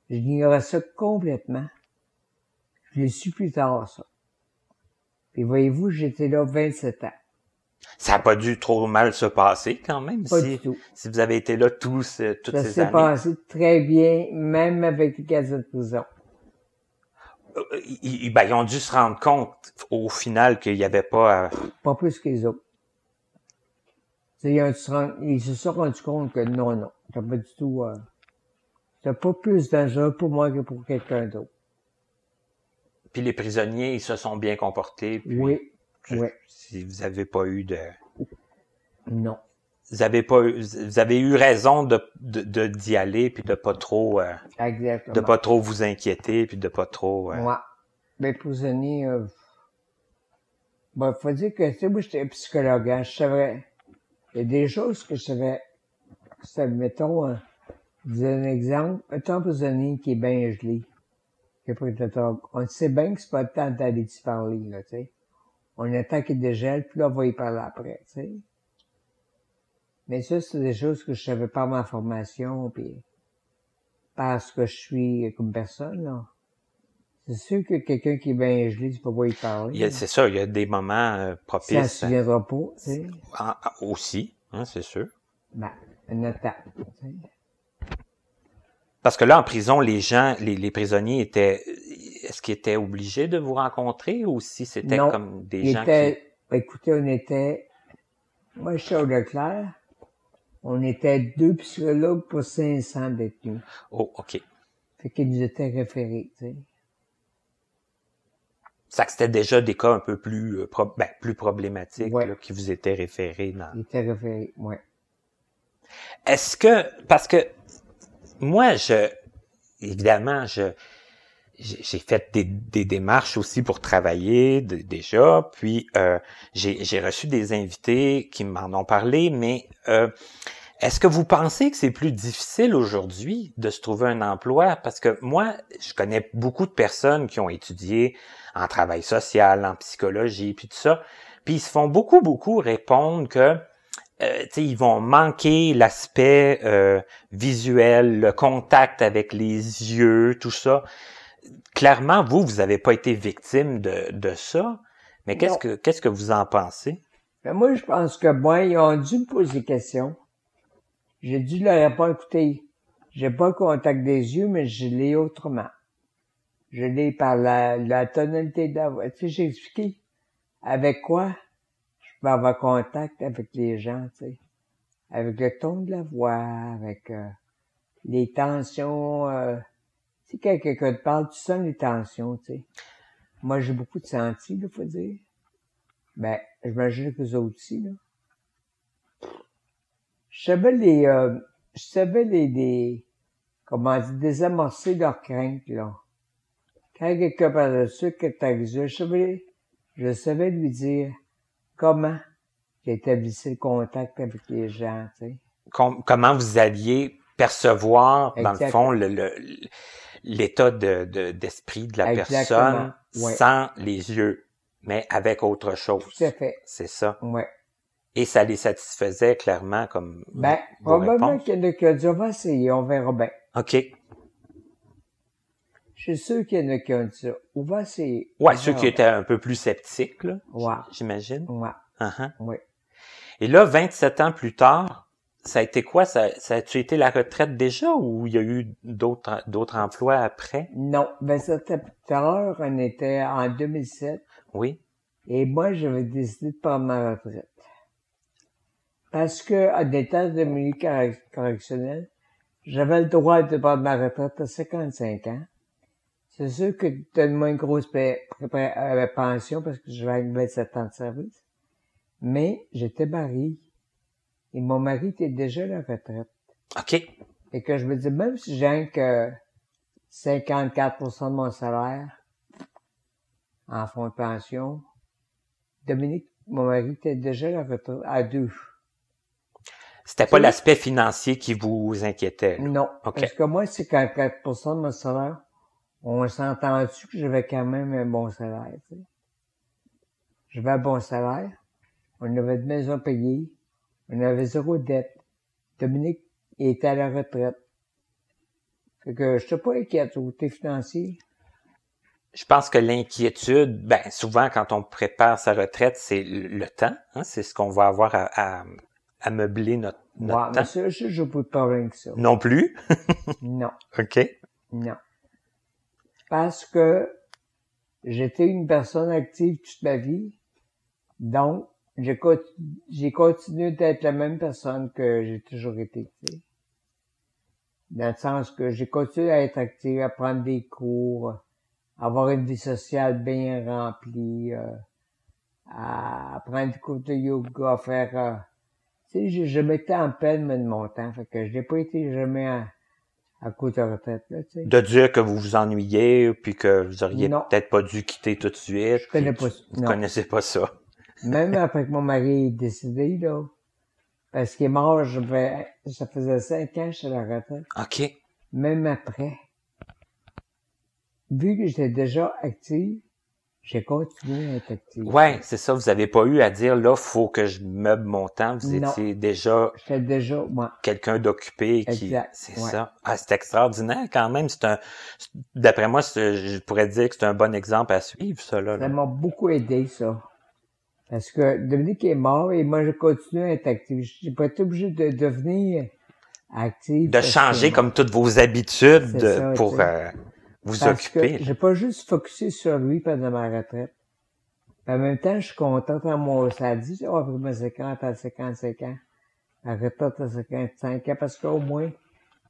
J'ignorais ça complètement. Je l'ai su plus tard, ça. Puis voyez-vous, j'étais là 27 ans. Ça n'a pas dû trop mal se passer quand même. Pas si, du tout. si vous avez été là tous, euh, toutes Ça ces s'est années. passé très bien, même avec les gazettes de prison. Euh, Ils, ils- ben, ils ont dû se rendre compte au final qu'il n'y avait pas... à- Pas plus que les autres. Ils, ont- se rend- ils se sont rendus compte que non, non, c'était pas du tout... Euh, pas plus dangereux pour moi que pour quelqu'un d'autre. Puis les prisonniers, ils se sont bien comportés. Puis Oui, je- oui, Si vous avez pas eu de... non. Vous avez pas eu, vous avez eu raison de, d'y aller puis de pas trop euh, Exactement. de pas trop vous inquiéter puis de pas trop euh, Moi, les prisonniers, euh, Bon, faut dire que, tu sais, moi, j'étais psychologue, hein, je savais, il y a des choses que je savais, ça, mettons, je vous donne un exemple, un temps prisonnier qui est bien gelé, qui est prêt à On sait bien que c'est pas le temps d'aller d'y parler, là, tu sais. On attend qu'il dégèle, puis là, on va y parler après, tu sais. Mais ça, c'est des choses que je savais pas ma formation, puis parce que je suis comme personne, là. C'est sûr que quelqu'un qui est bien gelé, tu peux pas y parler. C'est ça, il y a des moments euh, propices. Ça se souviendra pas, tu sais. Ah, ah, aussi, hein, c'est sûr. Ben, une étape, tu sais. Parce que là, en prison, les gens, les, les prisonniers étaient, est-ce qu'ils étaient obligés de vous rencontrer ou si c'était comme des gens qui... Écoutez, on était, moi, je suis au Leclerc, on était deux psychologues pour 500 détenus. Oh, OK. Fait qu'ils nous étaient référés, tu sais. Ça que c'était déjà des cas un peu plus, euh, ben, plus problématiques là, qui vous étaient référés dans. Ils étaient référés, ouais. Est-ce que parce que moi, je évidemment, je j'ai fait des, des, démarches aussi pour travailler déjà, puis euh, j'ai reçu des invités qui m'en ont parlé, mais euh, est-ce que vous pensez que c'est plus difficile aujourd'hui de se trouver un emploi? Parce que moi, je connais beaucoup de personnes qui ont étudié en travail social, en psychologie, puis tout ça, puis ils se font beaucoup, beaucoup répondre que euh, ils vont manquer l'aspect euh, visuel, le contact avec les yeux, tout ça. Clairement, vous, vous n'avez pas été victime de, de ça. Mais qu'est-ce que qu'est-ce que vous en pensez? Ben moi, je pense que moi, ils ont dû me poser des questions. J'ai dû leur répondre, écoutez, j'ai pas le contact des yeux, mais je l'ai autrement. Je l'ai par la, la tonalité de la voix. Tu sais, j'ai expliqué. Avec quoi? Peux avoir contact avec les gens, tu sais. Avec le ton de la voix, avec euh, les tensions. Euh, quelqu'un te parle, tu sens les tensions, tu sais. Moi, j'ai beaucoup de senti, il faut dire. Ben, j'imagine que vous aussi, là. Je savais les, euh, je savais les, des, comment dire, désamorcer leurs craintes, là. Quand quelqu'un parle de ça, t'as je savais, je savais lui dire, comment j'établissais le contact avec les gens, tu sais? comment vous alliez percevoir, dans le fond, le, l'état de, d'esprit de, la personne sans les yeux, mais avec autre chose. Tout à fait. C'est ça. Ouais. Et ça les satisfaisait clairement comme. Ben, probablement qui ont dit, on va essayer, on verra bien. OK. Je suis sûr qu'il y en a qui ont dit ça. On va essayer. Ouais, ceux qui étaient un peu plus sceptiques, là. Ouais. J'imagine. Ouais. Uh-huh. Oui. Et là, 27 ans plus tard, ça a été quoi? Ça, ça a-tu été la retraite déjà ou il y a eu d'autres, d'autres emplois après? Non. 27 ans plus tard, on était en 2007. Oui. Et moi, j'avais décidé de prendre ma retraite. Parce que, en état de milieu correctionnel, j'avais le droit de prendre ma retraite à 55 ans. C'est sûr que donne-moi une grosse euh, pension parce que j'avais 27 ans de service. Mais j'étais marié. Et mon mari était déjà à la retraite. OK. Et que je me dis, même si j'ai que 54% de mon salaire en fonds de pension, Dominique, mon mari, était déjà à la retraite à deux. C'était pas l'aspect financier qui vous inquiétait. Non. Parce que moi, c'est 54% de mon salaire on s'entend-tu que j'avais quand même un bon salaire, tu sais? J'avais un bon salaire, on avait de maison payée, on avait zéro dette. Dominique était à la retraite. Fait que je suis pas inquiète au côté financier. Je pense que l'inquiétude, ben souvent quand on prépare sa retraite, c'est le temps. Hein? C'est ce qu'on va avoir à, à, meubler notre, notre temps. Mais ça, je ne peux pas rien que ça. Non plus? [laughs] non. OK. Non parce que j'étais une personne active toute ma vie. Donc, j'ai continué d'être la même personne que j'ai toujours été. Dans le sens que j'ai continué à être active, à prendre des cours, avoir une vie sociale bien remplie, euh, à prendre des cours de yoga, à faire... Euh, tu sais, je, mettais en peine de mon temps, fait que je n'ai pas été jamais... À, cause de retraite, là, tu sais. De dire que vous vous ennuyez, puis que vous auriez peut-être pas dû quitter tout de suite. Je connais pas Vous connaissez pas ça. Même [laughs] après que mon mari est décédé, là, parce qu'il est mort, je vais, ça faisait cinq ans à la retraite. OK. Même après, vu que j'étais déjà active, j'ai continué à être active. Ouais, c'est ça. Vous avez pas eu à dire, là, faut que je meuble mon temps. Vous Non. étiez déjà déjà, moi, quelqu'un d'occupé qui c'est ouais. ça ah c'est extraordinaire quand même c'est un d'après moi je pourrais dire que c'est un bon exemple à suivre ça là, ça m'a beaucoup aidé, ça. Parce que Dominique est mort et moi, je continue à être active. J'ai pas été obligé de devenir active. de changer que- comme toutes vos habitudes ça, pour euh, vous Parce occuper que j'ai pas juste focusé sur lui pendant ma retraite. Puis en même temps, je suis contente à moi. Ça a dit, oh, après mes 50 à 55 ans. La retraite à 55 ans, parce qu'au moins,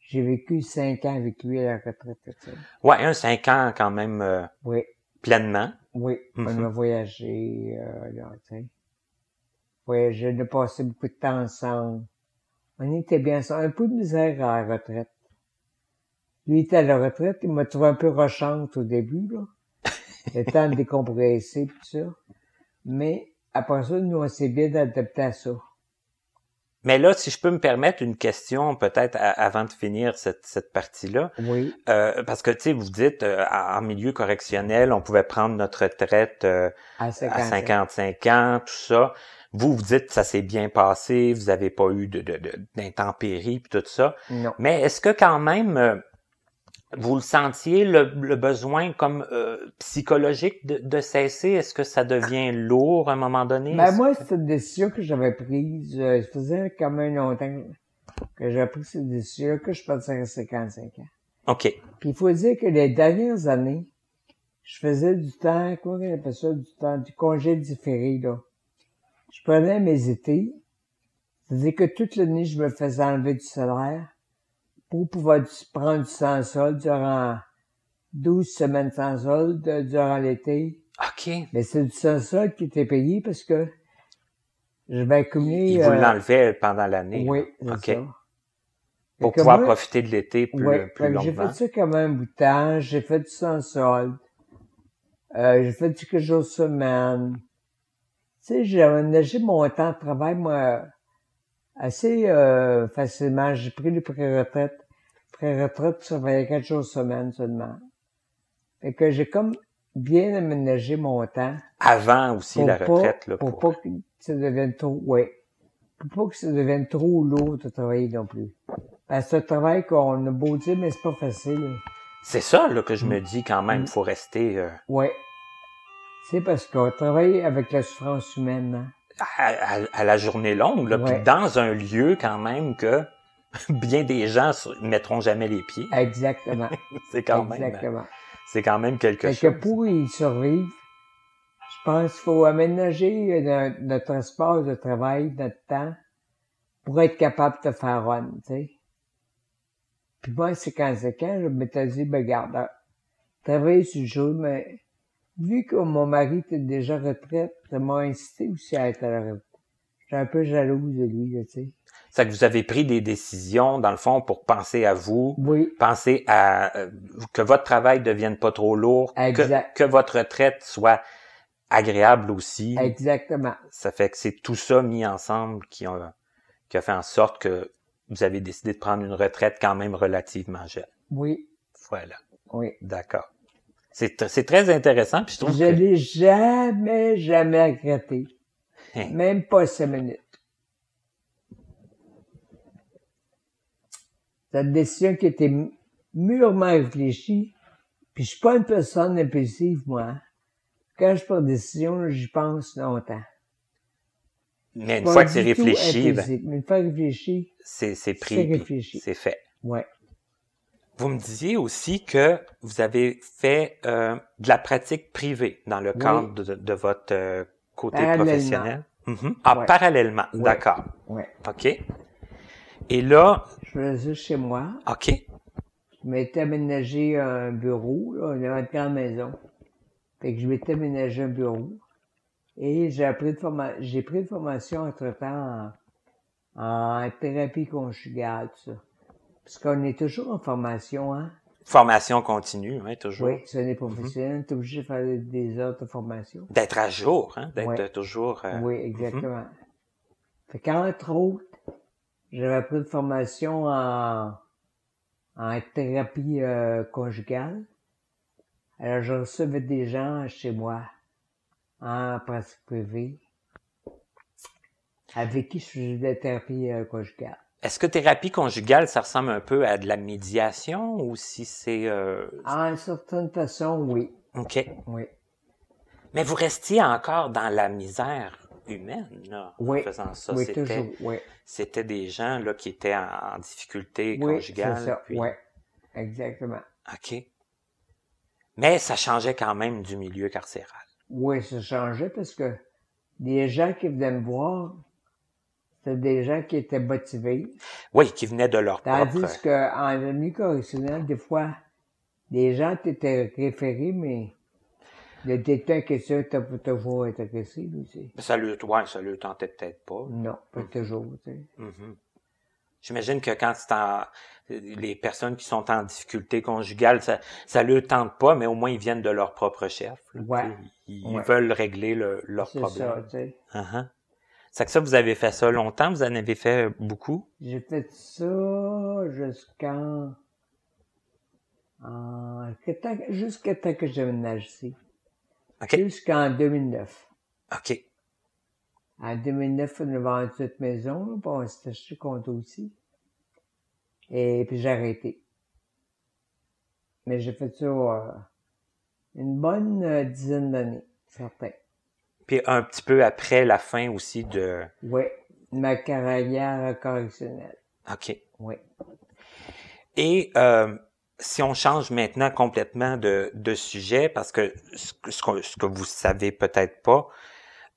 j'ai vécu 5 ans avec lui à la retraite. ouais un cinq ans quand même euh, Oui, pleinement oui. On Mhm. a voyagé, euh, là. Voyagé, on a passé beaucoup de temps ensemble. On était bien ensemble. Un peu de misère à la retraite. Lui était à la retraite, il m'a trouvé un peu rochante au début, là. [laughs] Le temps de décompresser, tout ça. Mais après ça, nous, on s'est bien adapté à ça. mais là si je peux me permettre une question peut-être avant de finir cette cette partie là Oui, Euh, parce que tu sais vous dites euh, en milieu correctionnel on pouvait prendre notre retraite euh, à à 50 55 ans, tout ça. Vous, vous dites ça s'est bien passé, vous avez pas eu de, de, de- d'intempéries puis tout ça. Non. Mais est-ce que quand même euh, vous le sentiez le, le besoin comme euh, psychologique de, de cesser? Est-ce que ça devient lourd à un moment donné? Ben, moi, c'est une décision que j'avais prise. euh, ça faisait quand même longtemps que j'avais pris cette décision que je passais à 55 ans. Ok, Puis il faut dire que les dernières années, je faisais du temps, comment on appelle ça, du temps, du congé différé, là. Je prenais mes étés. C'est-à-dire que toute l'année, je me faisais enlever du salaire pour pouvoir prendre du sans solde durant 12 semaines sans solde euh, durant l'été. ok. Mais c'est du sans solde qui était payé parce que je vais accumuler... Il vous euh, l'enlevait pendant l'année. Oui, ok. ça. Pour pouvoir moi- profiter de l'été plus, Ouais, plus que j'ai fait ça même un bout de temps. J'ai fait du sans solde. Euh, j'ai fait du quelques jours semaine. Tu sais, j'ai aménagé mon temps de travail, moi, assez euh, facilement. J'ai pris le pré-retraite. Pré-retraite, je travaillais quatre jours semaine seulement. Fait que j'ai comme bien aménagé mon temps. Avant aussi la pas- retraite. là, pour, pour- pas que ça devienne trop, ouais. Pour pas que ça devienne trop lourd de travailler non plus. Parce que c'est un travail qu'on a beau dire, mais c'est pas facile. C'est ça là, que je me dis quand même. Mm. Faut rester euh, Ouais. C'est parce qu'on travaille avec la souffrance humaine, hein. À, à- à la journée longue, là, Ouais. puis dans un lieu quand même que [laughs] bien des gens ne mettront jamais les pieds. Exactement. [laughs] C'est quand même, Exactement. c'est quand même quelque Fait que chose. pour y survivre, je pense qu'il faut aménager notre, notre espace de travail, notre temps, pour être capable de faire run, tu sais. Puis moi, c'est quand c'est quand je m'étais dit, ben, regarde, euh, travailler sur le jour, mais vu que mon mari était déjà retraite, ça m'a incité aussi à être à la retraite. J'étais un peu jalouse de lui, tu sais. C'est que vous avez pris des décisions, dans le fond, pour penser à vous, Oui, penser à euh, que votre travail devienne pas trop lourd, que, Exact. que votre retraite soit agréable aussi. exactement. Ça fait que c'est tout ça mis ensemble qui a, qui a fait en sorte que vous avez décidé de prendre une retraite quand même relativement jeune. Oui, Voilà, oui. d'accord. C'est c'est très intéressant, puis je trouve Je que... l'ai jamais, jamais regretté. Hein. Même pas cinq minutes. C'est une décision qui était mûrement réfléchie. Puis je suis pas une personne impulsive, moi. Quand je prends une décision, j'y pense longtemps. Mais une fois que c'est réfléchi, ben. Mais une fois réfléchi, c'est c'est pris, C'est réfléchi. c'est fait. ouais. Vous me disiez aussi que vous avez fait euh, de la pratique privée dans le Oui. cadre de, de votre euh, côté professionnel. Mhm. Ah, Ouais. parallèlement, Ouais. d'accord. Ouais. OK. Et là, Je faisais chez moi. OK, Je m'étais aménagé un bureau, là, on avait une grande maison. Fait que je m'étais aménagé un bureau. Et j'ai appris de forma- j'ai pris une formation entre-temps en, en thérapie conjugale, tout ça. Parce qu'on est toujours en formation, hein? Formation continue, hein, toujours. Oui, ce n'est professionnel, t'es obligé de faire des- heures de formation. D'être à jour, hein, d'être Ouais. toujours... euh, Oui, exactement. Fait qu'entre autres, j'avais pris une formation en, en thérapie euh, conjugale. Alors, je recevais des gens chez moi en pratique privée avec qui je faisais de la thérapie euh, conjugale. Est-ce que thérapie conjugale, ça ressemble un peu à de la médiation ou si c'est... euh, En une certaine façon, oui. OK. Oui. Mais vous restiez encore dans la misère humaine, là, Oui. en faisant ça. oui, C'était- toujours. Oui. C'était des gens là qui étaient en, en difficulté Oui, conjugale. c'est ça. puis- Oui. Exactement. OK. Mais ça changeait quand même du milieu carcéral. Oui, ça changeait parce que les gens qui venaient me voir, c'était des gens qui étaient motivés. Oui, qui venaient de leur Tandis propre... qu'en milieu correctionnel, des fois, les gens t'étaient référés, mais le détenu en question t'a pas toujours intéressé, lui, tu sais. Ça le, ouais, ça le tentait peut-être pas. Non, pas Mm. toujours, tu sais. Mhm. J'imagine que quand c'est en, les personnes qui sont en difficulté conjugale, ça, ça le tente pas, mais au moins ils viennent de leur propre chef. là, Ouais. Ils, Ouais. veulent régler le, leur C'est ça, problème. tu sais. Uh-huh. C'est que ça, vous avez fait ça longtemps, vous en avez fait beaucoup? J'ai fait ça jusqu'en... en- Jusqu'à temps que j'ai ici. Jusqu'en 2009. OK. En 2009, on a vendu cette maison, là, puis on s'est acheté compte aussi. Et puis j'ai arrêté. Mais j'ai fait ça euh, une bonne euh, dizaine d'années, certain. Puis un petit peu après la fin aussi de... Oui, ma carrière correctionnelle. OK. Oui. Et euh, si on change maintenant complètement de, de sujet, parce que ce, que- ce que ce que vous savez peut-être pas,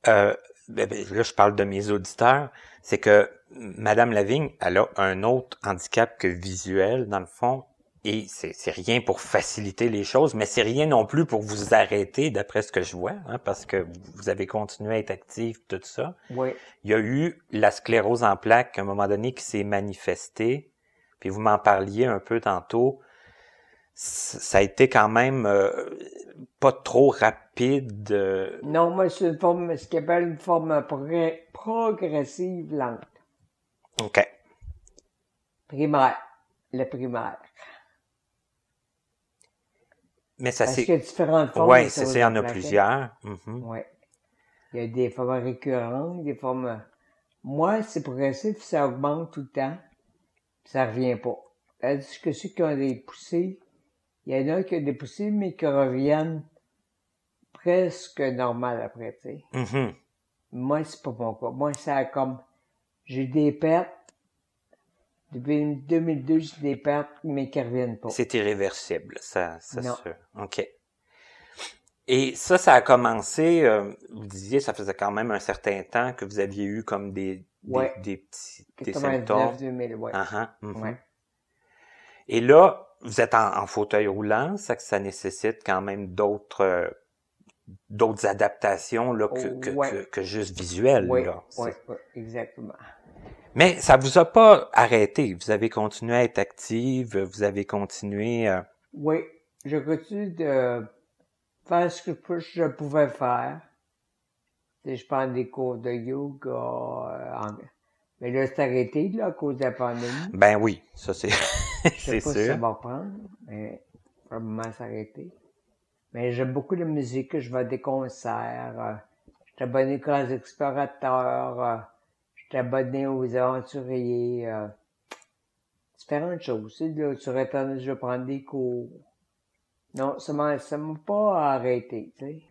euh, ben, ben, là je parle de mes auditeurs, c'est que Madame Lavigne, elle a un autre handicap que visuel dans le fond, et c'est rien pour faciliter les choses, mais c'est rien non plus pour vous arrêter d'après ce que je vois, hein, parce que vous avez continué à être actif, tout ça Oui. il y a eu la sclérose en plaques à un moment donné qui s'est manifestée. Puis vous m'en parliez un peu tantôt. Ça a été quand même euh, pas trop rapide. euh, Non, moi, c'est une forme, ce qu'on appelle une forme progr- progressive lente. OK. Primaire. Le primaire. Mais ça Parce qu'il y c'est. a différentes formes. De c'est ça, il y en a plusieurs. Mhm. Oui. Il y a des formes récurrentes, des formes... Moi, c'est progressif, ça augmente tout le temps, puis ça revient pas. Tandis que ceux qui ont des poussées, il y en a qui ont des poussées, mais qui reviennent presque normal après, tu sais. Mhm. Moi, c'est pas mon cas. Moi, ça a comme... J'ai des pertes. Depuis 2002, j'ai des pertes, mais qui reviennent pas. C'est irréversible, ça, ça Non. se- OK. Et ça, ça a commencé, euh, vous disiez, ça faisait quand même un certain temps que vous aviez eu comme des, des, Ouais. des petits des 99, symptômes. 2000, ouais. Ah, ah, mhm. Ouais. Et là, vous êtes en, en fauteuil roulant, ça que ça nécessite quand même d'autres euh, d'autres adaptations là, que, que, Ouais. que, que juste visuelles. Oui, C'est- oui, exactement. Mais ça vous a pas arrêté? Vous avez continué à être active, vous avez continué. euh, Oui, je continue de faire ce que je pouvais faire. Je prends des cours de yoga. euh, en- Mais là, c'est arrêté là, à cause de la pandémie. Ben oui, ça c'est [laughs] Je [laughs] c'est pas si ça sûr. va reprendre, mais probablement s'arrêter. Mais j'aime beaucoup la musique, je vais à des concerts. euh, Je suis abonné aux explorateurs. Abonné aux aventuriers. euh, Différentes choses. Tu là, sur Internet, je vais prendre des cours. Non, ça m'a, ça m'a pas arrêté, tu.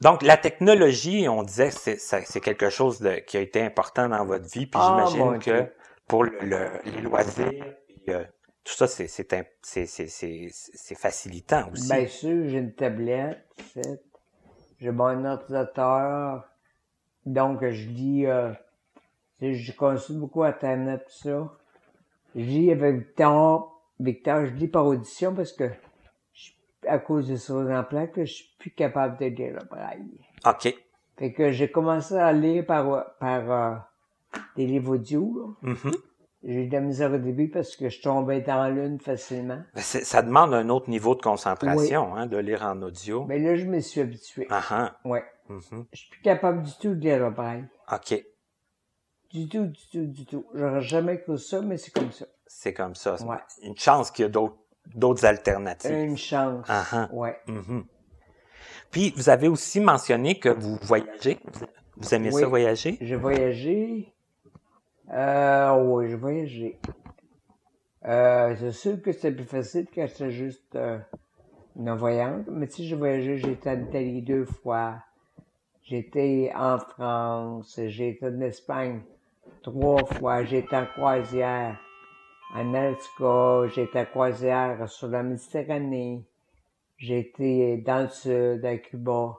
Donc la technologie, on disait, c'est c'est quelque chose de, qui a été important dans votre vie. Puis Ah, j'imagine que Dieu. pour le, le- les loisirs, puis, euh, tout ça, c'est c'est c'est facilitant aussi. Bien sûr, j'ai une tablette, j'ai mon ordinateur, donc je lis, euh, je consulte beaucoup Internet, tout ça. Je lis avec Victor, Victor, je lis par audition parce que, je- à cause de ça en plaque, je suis plus capable de lire le braille. OK. Fait que j'ai commencé à lire par, par euh, des livres audio, là. Mhm. J'ai eu de la misère au début parce que je tombais dans lune facilement. Ben, c'est- Ça demande un autre niveau de concentration, hein, de lire en audio. Mais là, je me suis habitué. Ah ah. Ouais. Mhm. Je suis plus capable du tout de lire le braille. OK. Du tout, du tout, du tout. J'aurais jamais cru ça, mais c'est comme ça. C'est comme ça. Ouais. Une chance qu'il y a d'autres d'autres alternatives. Une chance. Ah ah. Ouais. Mhm. Puis, vous avez aussi mentionné que vous voyagez. Vous aimez Oui. ça voyager? J'ai voyagé. Euh, oui, j'ai voyagé. Euh, c'est sûr que c'était plus facile quand j'étais juste euh, non-voyante. Mais sais, j'ai voyagé, j'ai été en Italie deux fois. J'étais en France, j'ai été en Espagne trois fois, été en croisière en Alaska, j'ai été en croisière sur la Méditerranée, j'ai été dans le sud, à Cuba,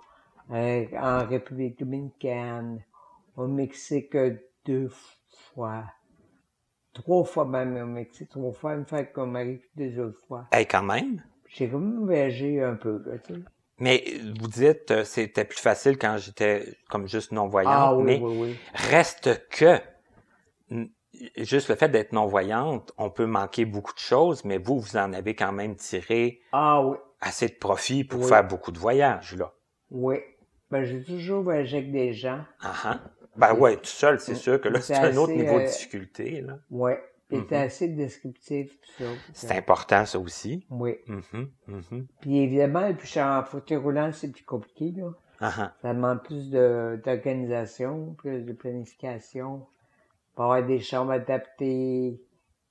euh, en République dominicaine, au Mexique deux fois, trois fois même au Mexique, trois fois, une fois mari, puis deux autres fois. Eh, quand même. J'ai quand même voyagé un peu, là, tu sais. Mais vous dites euh, c'était plus facile quand j'étais comme juste non-voyante, Ah oui, mais oui, oui. reste que juste le fait d'être non-voyante, on peut manquer beaucoup de choses, mais vous, vous en avez quand même tiré Ah oui, assez de profit pour Oui. faire beaucoup de voyages, là. oui. Ben, j'ai toujours voyagé avec des gens. Ah ah. Ben ouais, tout seul, c'est Mm. sûr que là, C'est un autre niveau de euh, difficulté, là. Puis était Mhm. assez descriptif, tout ça. C'est important, ça aussi. Oui. Mhm, mhm. Puis évidemment, puis je suis en fauteuil roulant, c'est plus compliqué, là. Ah. Ça demande plus de, d'organisation, plus de planification. Pour avoir des chambres adaptées.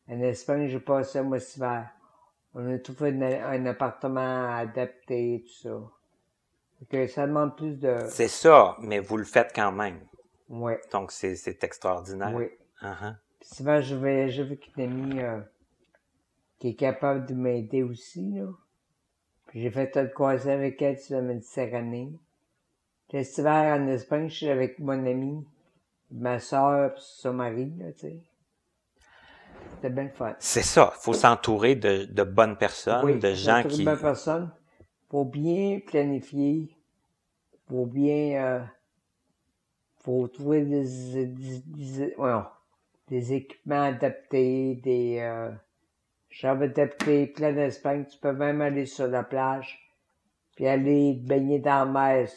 En Espagne, j'ai passé un mois cet hiver. On a trouvé un, un appartement adapté, tout ça. Que ça demande plus de... C'est ça, mais vous le faites quand même. Ouais, Donc, c'est extraordinaire. oui. Ah ah. Souvent, je voyageais avec une amie euh, qui est capable de m'aider aussi, là. Puis j'ai fait un croisé avec elle sur la Méditerranée. Cet hiver, en Espagne, je suis avec mon ami, ma soeur, puis son mari, là, tu sais. C'était bien fun. C'est ça. faut s'entourer de, de bonnes personnes, Oui, de gens qui... une bonne personne. Faut bien planifier. Faut bien, euh, faut trouver des, des, des- voyons, des équipements adaptés, des, euh, chambres adaptées. Puis là, en Espagne, tu peux même aller sur la plage, puis aller te baigner dans la mer.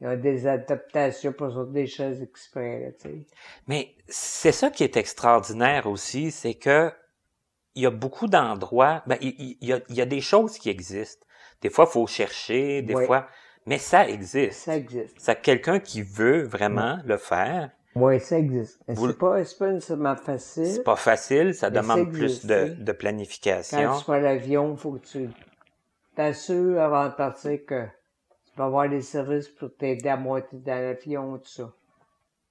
Ils ont des adaptations pour sur des choses exprès, là, tu sais. Mais c'est ça qui est extraordinaire aussi, c'est que il y a beaucoup d'endroits, ben, il, il- il y a, il y a des choses qui existent. Des fois, il faut chercher, des Oui. fois, mais ça existe. Ça existe. C'est quelqu'un qui veut vraiment le faire. Oui, ça existe. Mais Vous- c'est pas, c'est pas nécessairement facile. C'est pas facile, ça demande plus de, de Quand planification. tu prends l'avion, faut que tu t'assures avant de partir que tu vas avoir des services pour t'aider à monter dans l'avion, tout ça.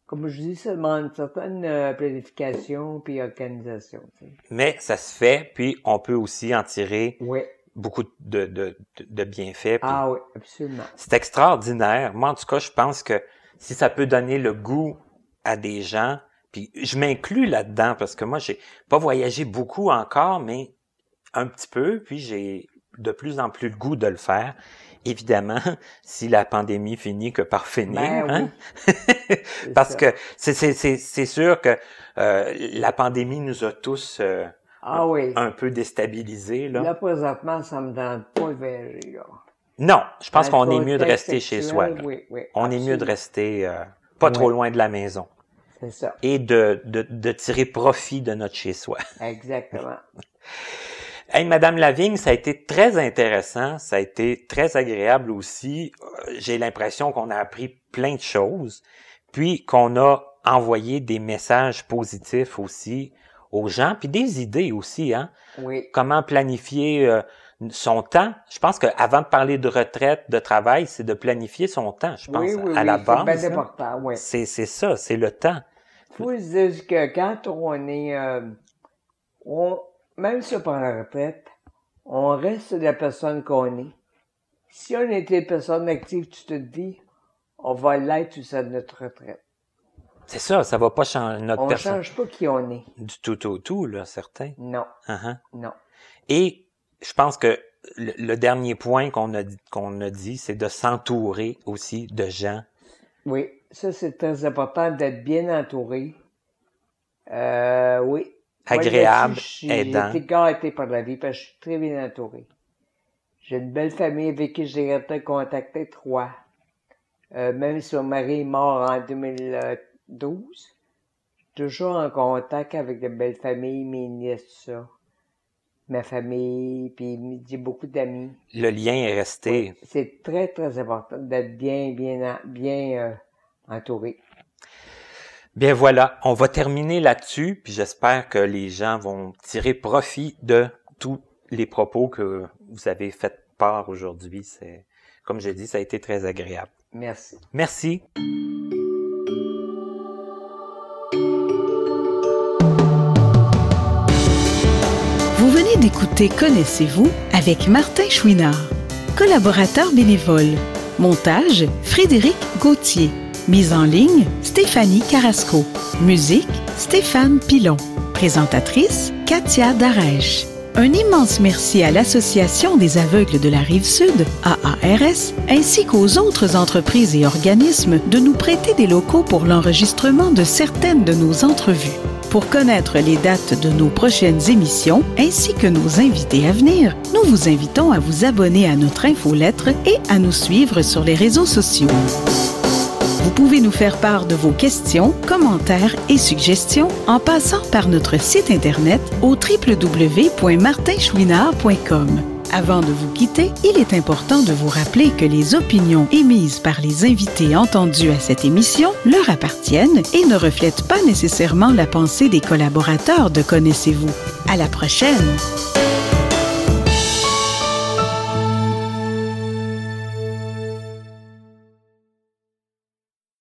Comme je dis, ça demande une certaine euh, planification puis organisation. tu sais. Mais ça se fait, puis on peut aussi en tirer Oui. beaucoup de, de, de, de bienfaits. puis Ah oui, absolument. C'est extraordinaire. Moi, en tout cas, je pense que si ça peut donner le goût à des gens, puis je m'inclus là-dedans parce que moi, j'ai pas voyagé beaucoup encore, mais un petit peu, puis j'ai de plus en plus le goût de le faire. Évidemment, [laughs] si la pandémie finit que par finir, Ben hein? [laughs] Parce ça. que c'est c'est c'est c'est sûr que euh, la pandémie nous a tous euh, Ah oui. un peu déstabilisés là. Là, présentement, ça me donne pas voyager, là. Non, je pense qu'on est mieux de rester chez soi. Oui, oui. On est mieux de rester euh, pas trop loin de la maison C'est ça. et de, de, de tirer profit de notre chez-soi. Exactement. [laughs] Hey, Madame Lavigne, ça a été très intéressant, ça a été très agréable aussi. J'ai l'impression qu'on a appris plein de choses, puis qu'on a envoyé des messages positifs aussi aux gens, puis des idées aussi, hein. Oui. Comment planifier euh, son temps. Je pense qu'avant de parler de retraite, de travail, c'est de planifier son temps, je pense, oui, oui, à la oui, base. C'est bien important, oui. C'est ça, c'est le temps. faut se dire que quand on est, euh, on, même si on prend la retraite, on reste la personne qu'on est. Si on était une personne active toute notre vie, on va l'être jusqu'à notre retraite. C'est ça, ça va pas changer notre On personne change pas qui on est. du tout au tout, là, certain. Non, Uh-huh. non. Et je pense que le, le dernier point qu'on a, qu'on a dit, c'est de s'entourer aussi de gens. Oui, ça c'est très important d'être bien entouré. Euh, oui, agréable, Moi, là-dessus, je suis- aidant. J'ai été gâté par la vie parce que je suis très bien entouré. J'ai une belle famille avec qui j'ai resté contacté trois. Euh, même si mon mari est mort en 2012, je suis toujours en contact avec de belles familles, mes nièces, tout ça. Ma famille, puis j'ai beaucoup d'amis. Le lien est resté. C'est très, très important d'être bien, bien, en- bien euh, entouré. Bien voilà, on va terminer là-dessus, puis j'espère que les gens vont tirer profit de tous les propos que vous avez fait part aujourd'hui. C'est, comme j'ai dit, ça a été très agréable. Merci. Merci. D'écouter Connaissez-vous avec Martin Chouinard, collaborateur bénévole. Montage Frédéric Gauthier. Mise en ligne Stéphanie Carrasco. Musique Stéphane Pilon. Présentatrice Katia Darèche. Un immense merci à l'Association des aveugles de la Rive-Sud, AARS, ainsi qu'aux autres entreprises et organismes de nous prêter des locaux pour l'enregistrement de certaines de nos entrevues. Pour connaître les dates de nos prochaines émissions ainsi que nos invités à venir, nous vous invitons à vous abonner à notre infolettre et à nous suivre sur les réseaux sociaux. Vous pouvez nous faire part de vos questions, commentaires et suggestions en passant par notre site internet au www.martinchouinard.com. Avant de vous quitter, il est important de vous rappeler que les opinions émises par les invités entendus à cette émission leur appartiennent et ne reflètent pas nécessairement la pensée des collaborateurs de Connaissez-vous. À la prochaine!